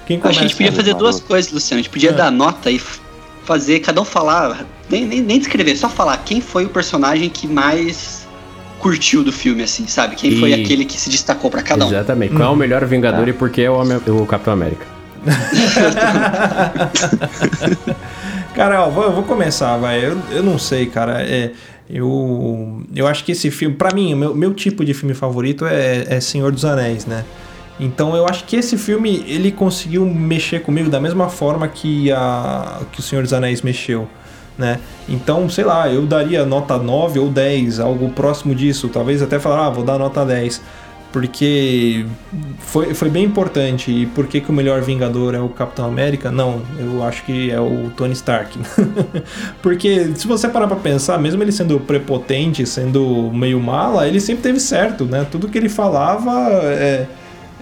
Quem Acho começa? que a gente podia fazer duas coisas, Luciano. A gente podia É. dar nota e fazer, cada um falar, nem, nem, nem descrever, só falar quem foi o personagem que mais curtiu do filme, assim, sabe? Quem foi E- aquele que se destacou pra cada um. Exatamente. Qual é o melhor Vingador e por que é o Capitão América? Cara, ó, vou, vou começar, vai. Eu, eu não sei, cara. É, eu, eu acho que esse filme, pra mim, meu, meu tipo de filme favorito é, é Senhor dos Anéis, né? Então eu acho que esse filme ele conseguiu mexer comigo da mesma forma que, a, que o Senhor dos Anéis mexeu, né? Então, sei lá, eu daria nota 9 ou 10, algo próximo disso. Talvez até falar, ah, vou dar nota 10. Porque foi, foi bem importante. E por que, que o melhor Vingador é o Capitão América? Não, eu acho que é o Tony Stark. Porque se você parar pra pensar, mesmo ele sendo prepotente, sendo meio mala, ele sempre teve certo, né? Tudo que ele falava é,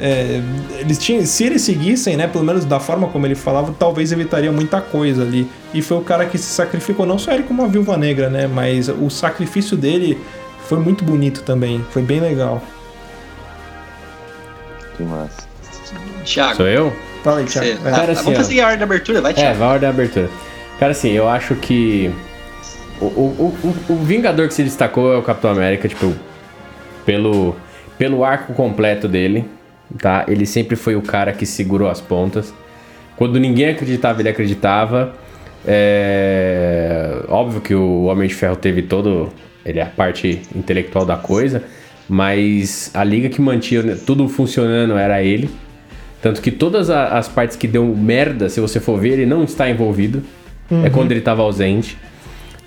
é, eles tinham, se eles seguissem, né, pelo menos da forma como ele falava, talvez evitaria muita coisa ali. E foi o cara que se sacrificou, não só ele como a Viúva Negra, né, mas o sacrifício dele foi muito bonito também, foi bem legal. Que massa. Thiago, Sou eu? Fala aí, Thiago. você- É. Cara, Ah, assim, vamos fazer a ordem da abertura, vai, É, Thiago. vai a ordem da abertura. Cara, assim, eu acho que. O, o, o, o Vingador que se destacou é o Capitão América, tipo, pelo, pelo arco completo dele, tá? Ele sempre foi o cara que segurou as pontas. Quando ninguém acreditava, ele acreditava. É... Óbvio que o Homem de Ferro teve todo. Ele é a parte intelectual da coisa, mas a liga que mantinha tudo funcionando era ele. Tanto que todas as partes que deu merda, se você for ver, ele não está envolvido. É quando ele estava ausente.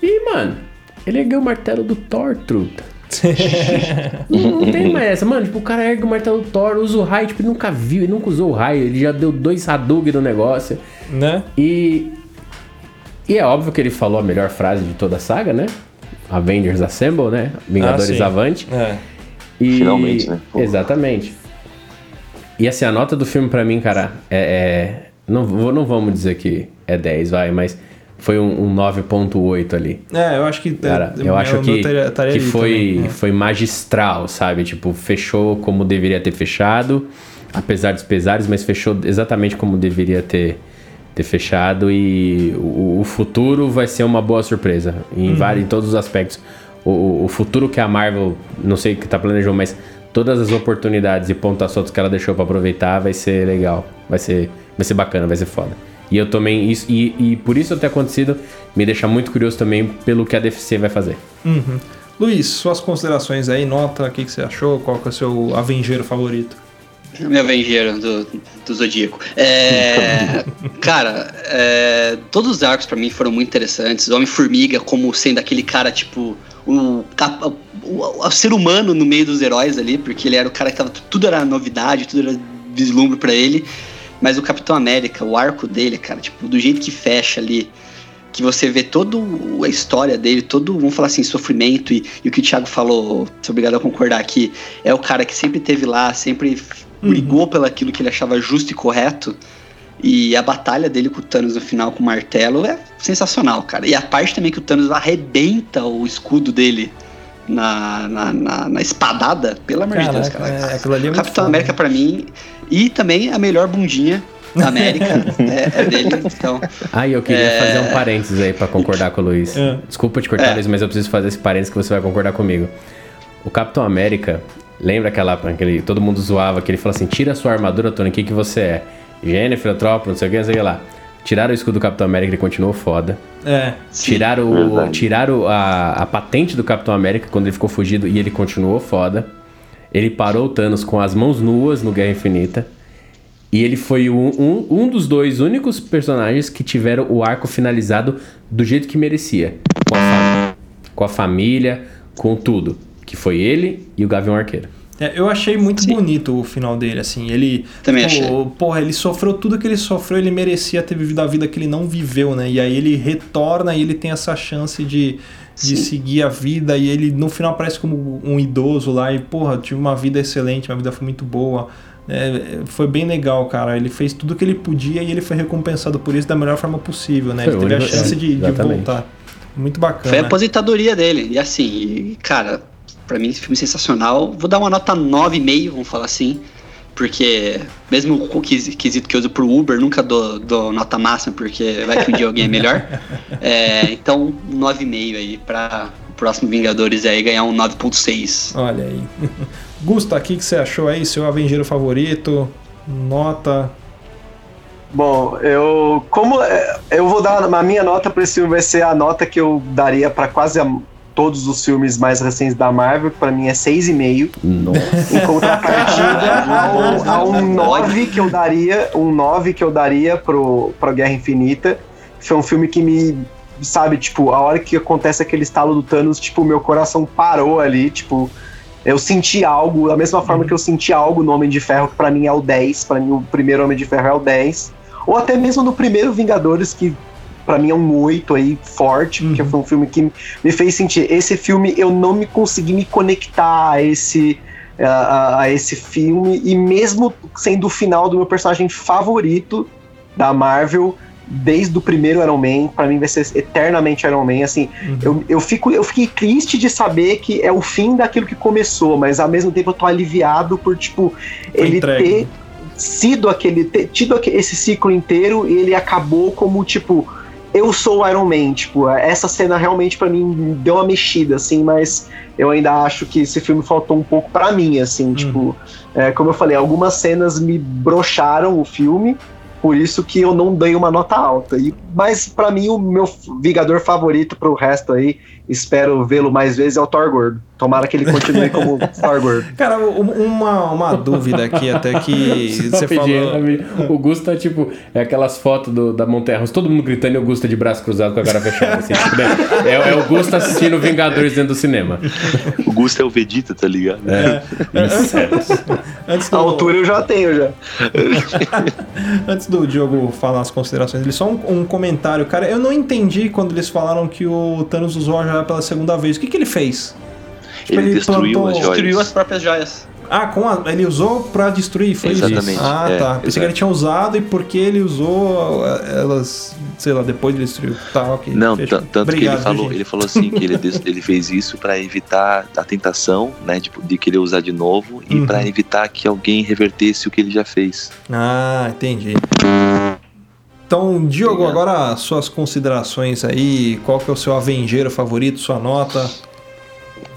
E, mano, ele ergueu o martelo do Thor, truta. não, tem mais essa. Mano, tipo, o cara ergue o martelo do Thor, usa o raio, tipo, ele nunca viu, ele nunca usou o raio, ele já deu dois Hadouken no negócio. Né? E. E é óbvio que ele falou a melhor frase de toda a saga, né? Avengers Assemble, né? Vingadores Ah. Avante. É. E... Finalmente, né? Pô. Exatamente. E assim, a nota do filme pra mim, cara, é. é- Não, vou- não vamos dizer que é 10, vai, mas foi um, um 9.8 ali. É, eu acho que. Cara, é, eu acho que, que foi, também, é. foi magistral, sabe? Tipo, fechou como deveria ter fechado, apesar dos pesares, mas fechou exatamente como deveria ter, ter fechado. E o, o futuro vai ser uma boa surpresa Uhum. em, vários, em todos os aspectos. O- O, futuro que a Marvel, não sei o que tá planejando, mas todas as oportunidades e pontas soltas que ela deixou pra aproveitar vai ser legal. Vai ser, vai ser bacana, vai ser foda. E eu também, isso, e, e por isso ter acontecido, me deixa muito curioso também pelo que a DFC vai fazer. Uhum. Luiz, suas considerações aí, nota, o que, que você achou? Qual que é o seu Avengeiro favorito? Meu Avengeiro do, do Zodíaco. É, cara, é, todos os arcos pra mim foram muito interessantes. O Homem-Formiga como sendo aquele cara, tipo, o, capa- o, o ser humano no meio dos heróis ali, porque ele era o cara que tava. Tudo era novidade, tudo era vislumbre pra ele. Mas o Capitão América, o arco dele, cara, tipo, do jeito que fecha ali, que você vê toda a história dele, todo, vamos falar assim, sofrimento e, e o que o Thiago falou, sou obrigado a concordar aqui, é o cara que sempre teve lá, sempre brigou pelo aquilo que ele achava justo e correto. E a batalha dele com o Thanos no final com o martelo é sensacional, cara. E a parte também que o Thanos arrebenta o escudo dele na, na, na, na espadada, pelo amor de Deus, cara. é, aquilo ali é Capitão foda. América pra mim, e também a melhor bundinha da América é, é dele. Então, Ah, e eu queria É. fazer um parênteses aí pra concordar com o Luiz. É. Desculpa te cortar, É. Luiz, mas eu preciso fazer esse parênteses que você vai concordar comigo. O Capitão América, lembra aquela aquele todo mundo zoava que ele falou assim: "Tira a sua armadura, Tony, o que que você é?" Jennifer, tropa, não sei o que, não sei o que lá. Tiraram o escudo do Capitão América, ele continuou foda. É. sim. Tiraram, Verdade. tiraram a, a patente do Capitão América quando ele ficou fugido e ele continuou foda. Ele parou o Thanos com as mãos nuas no Guerra Infinita. E ele foi um, um, um dos dois únicos personagens que tiveram o arco finalizado do jeito que merecia. Com a, com a família, com tudo. Que foi ele e o Gavião Arqueiro. É, eu achei muito Sim. bonito o final dele, assim. Ele. Também pô, achei. Porra, ele sofreu tudo que ele sofreu, ele merecia ter vivido a vida que ele não viveu, né? E aí ele retorna e ele tem essa chance de, de Sim. seguir a vida. E ele no final parece como um idoso lá. E, porra, tive uma vida excelente, minha vida foi muito boa. É, foi bem legal, cara. Ele fez tudo que ele podia e ele foi recompensado por isso da melhor forma possível, né? Foi ele teve a chance é, de, de voltar. Muito bacana. Foi a aposentadoria dele. E assim, cara, pra mim esse filme é sensacional. Vou dar uma nota 9,5, vamos falar assim. Porque, mesmo o quesito que eu uso pro Uber, nunca dou, dou nota máxima, porque vai que um dia alguém é melhor. É, então, 9,5 aí pra o próximo Vingadores aí ganhar um 9,6. Olha aí. Gusta, o que, que você achou aí? Seu Avengeiro favorito? Nota. Bom, eu como é, eu vou dar a minha nota para esse filme vai ser a nota que eu daria para quase a- todos os filmes mais recentes da Marvel, que para mim é 6,5. Nossa. Em contrapartida a um 9 que eu daria, um 9 que eu daria pro, pro Guerra Infinita. Foi um filme que me, sabe, tipo, a hora que acontece aquele estalo do Thanos, tipo, meu coração parou ali, tipo, eu senti algo, da mesma forma que eu senti algo no Homem de Ferro, que pra mim é o 10, pra mim o primeiro Homem de Ferro é o 10. Ou até mesmo no primeiro Vingadores, que pra mim é um 8 aí, forte, porque Uhum. foi um filme que me fez sentir. Esse filme eu não me consegui me conectar a esse a, a, esse filme, e mesmo sendo o final do meu personagem favorito da Marvel, desde o primeiro Iron Man, pra mim vai ser eternamente Iron Man, assim, Uhum. eu, eu, fico, eu fiquei triste de saber que é o fim daquilo que começou, mas ao mesmo tempo eu tô aliviado por, tipo, Foi ele entregue. ter sido aquele, ter tido esse ciclo inteiro e ele acabou como, tipo, eu sou o Iron Man, tipo, essa cena realmente pra mim deu uma mexida, assim, mas eu ainda acho que esse filme faltou um pouco pra mim, assim, tipo, é, como eu falei, algumas cenas me broxaram o filme, por isso que eu não dei uma nota alta. E, mas pra mim o meu Vingador favorito pro resto aí, espero vê-lo mais vezes, é o Thor Gordo. Tomara que ele continue como Thor Gordo. Cara, um- uma, uma dúvida aqui, até que você falou. amigo. O Gusta, tipo, é aquelas fotos do, da Russa, todo mundo gritando e o Gusta de braço cruzado com a cara fechada. Assim, tipo, né? é, é o Gusta assistindo Vingadores dentro do cinema. O Gusto é o Vegeta, tá ligado? É. Insetos. Antes A do, altura eu já tenho já. antes do Diogo falar as considerações dele, só um, um comentário. Cara, eu não entendi quando eles falaram que o Thanos usou a joia pela segunda vez. O que, que ele fez? Tipo, Ele destruiu plantou- as joias. Destruiu as próprias joias. Ah, com a- ele usou pra destruir, foi Exatamente, isso? Ah, é, tá. Pensei exato. que ele tinha usado e porque ele usou eh, elas, sei lá, depois ele destruiu. Tá, ok. Não, tanto que ele Obrigado, falou, gente. ele falou assim que ele, ele fez isso pra evitar a tentação, né, tipo, de querer usar de novo e Uhum. pra evitar que alguém revertesse o que ele já fez. Ah, entendi. Então, Diogo, Obrigado. agora suas considerações aí. Qual que é o seu avengeiro favorito, sua nota?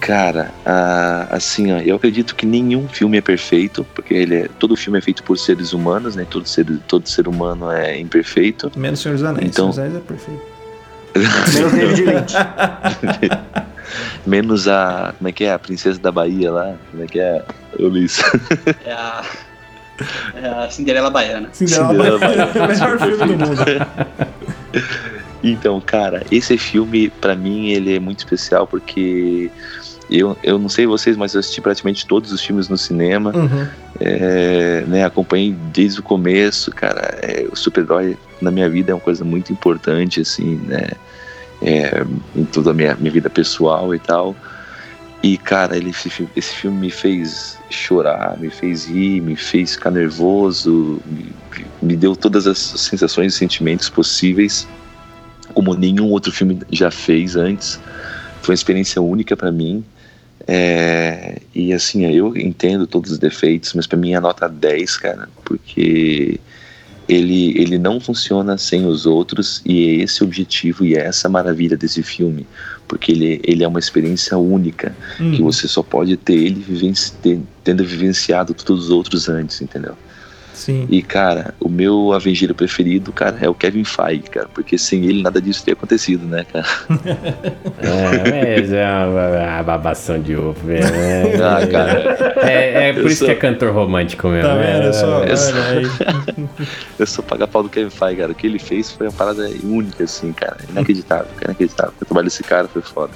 Cara, ah, assim, ó, eu acredito que nenhum filme é perfeito, porque ele é, todo filme é feito por seres humanos, né? Todo ser, todo ser humano é imperfeito. Menos Senhor dos Anéis. Então- Senhor dos Anéis é perfeito. Menos David Lynch. Menos a. Como é que é? A princesa da Bahia lá. Como é que é? Ulisses. É a. É a Cinderela Baiana. Cinderela Cinderela Baiana. Baiana. o melhor filme do mundo. Então, cara, esse filme, pra mim, ele é muito especial porque eu, eu não sei vocês, mas eu assisti praticamente todos os filmes no cinema, Uhum. é, né, acompanhei desde o começo, cara, é, o super-herói na minha vida é uma coisa muito importante, assim, né, é, em toda a minha, minha vida pessoal e tal, e, cara, ele, esse, fi- esse filme me fez chorar, me fez rir, me fez ficar nervoso, me, me deu todas as sensações e sentimentos possíveis, como nenhum outro filme já fez antes. Foi uma experiência única pra mim. É, e assim, eu entendo todos os defeitos, mas pra mim é nota 10, cara, porque ele, ele não funciona sem os outros e é esse o objetivo e é essa maravilha desse filme, porque ele, ele é uma experiência única Hum. que você só pode ter ele vivenci- ter- tendo vivenciado todos os outros antes, entendeu? Sim. E, cara, o meu avengeiro preferido, cara, é o Kevin Feige, cara, porque sem ele nada disso teria acontecido, né, cara? É, mas é uma, uma babação de ovo. É, Ah, cara. é, é por Eu isso sou- que é cantor romântico mesmo. Tá vendo? É só, eu sou- olha aí. Eu sou paga-pau do Kevin Feige, cara. O que ele fez foi uma parada única, assim, cara. Inacreditável, cara, inacreditável. O trabalho desse cara foi foda.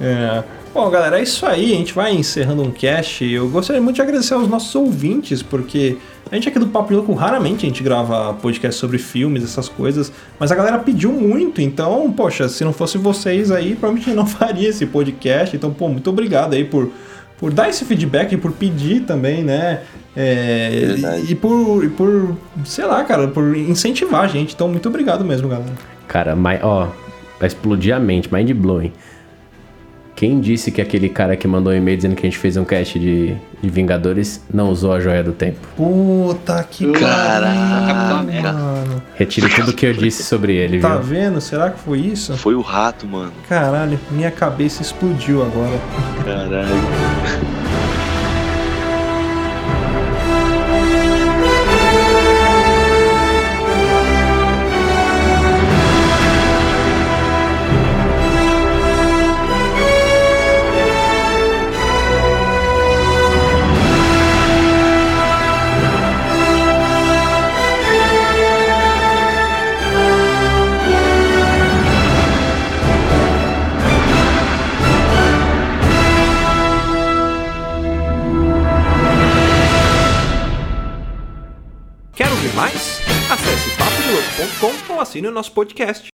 É. Bom, galera, é isso aí. A gente vai encerrando um cast. Eu gostaria muito de agradecer aos nossos ouvintes, porque a gente aqui do Papo de Louco raramente a gente grava podcast sobre filmes, essas coisas, mas a galera pediu muito, então, poxa, se não fosse vocês aí, provavelmente não faria esse podcast. Então, pô, muito obrigado aí por, por dar esse feedback e por pedir também, né? É, e, e por, e por, sei lá, cara, por incentivar a gente. Então, muito obrigado mesmo, galera. Cara, mas, ó, vai explodir a mente, mind blowing. Quem disse que aquele cara que mandou um e-mail dizendo que a gente fez um cast de, de Vingadores não usou a joia do tempo? Puta que Caraca, mano. Retire tudo que eu disse sobre ele, Tá viu? vendo? Será que foi isso? Foi o rato, mano. Caralho, minha cabeça explodiu agora. Caralho. Papodelouco.com ou assine o nosso podcast.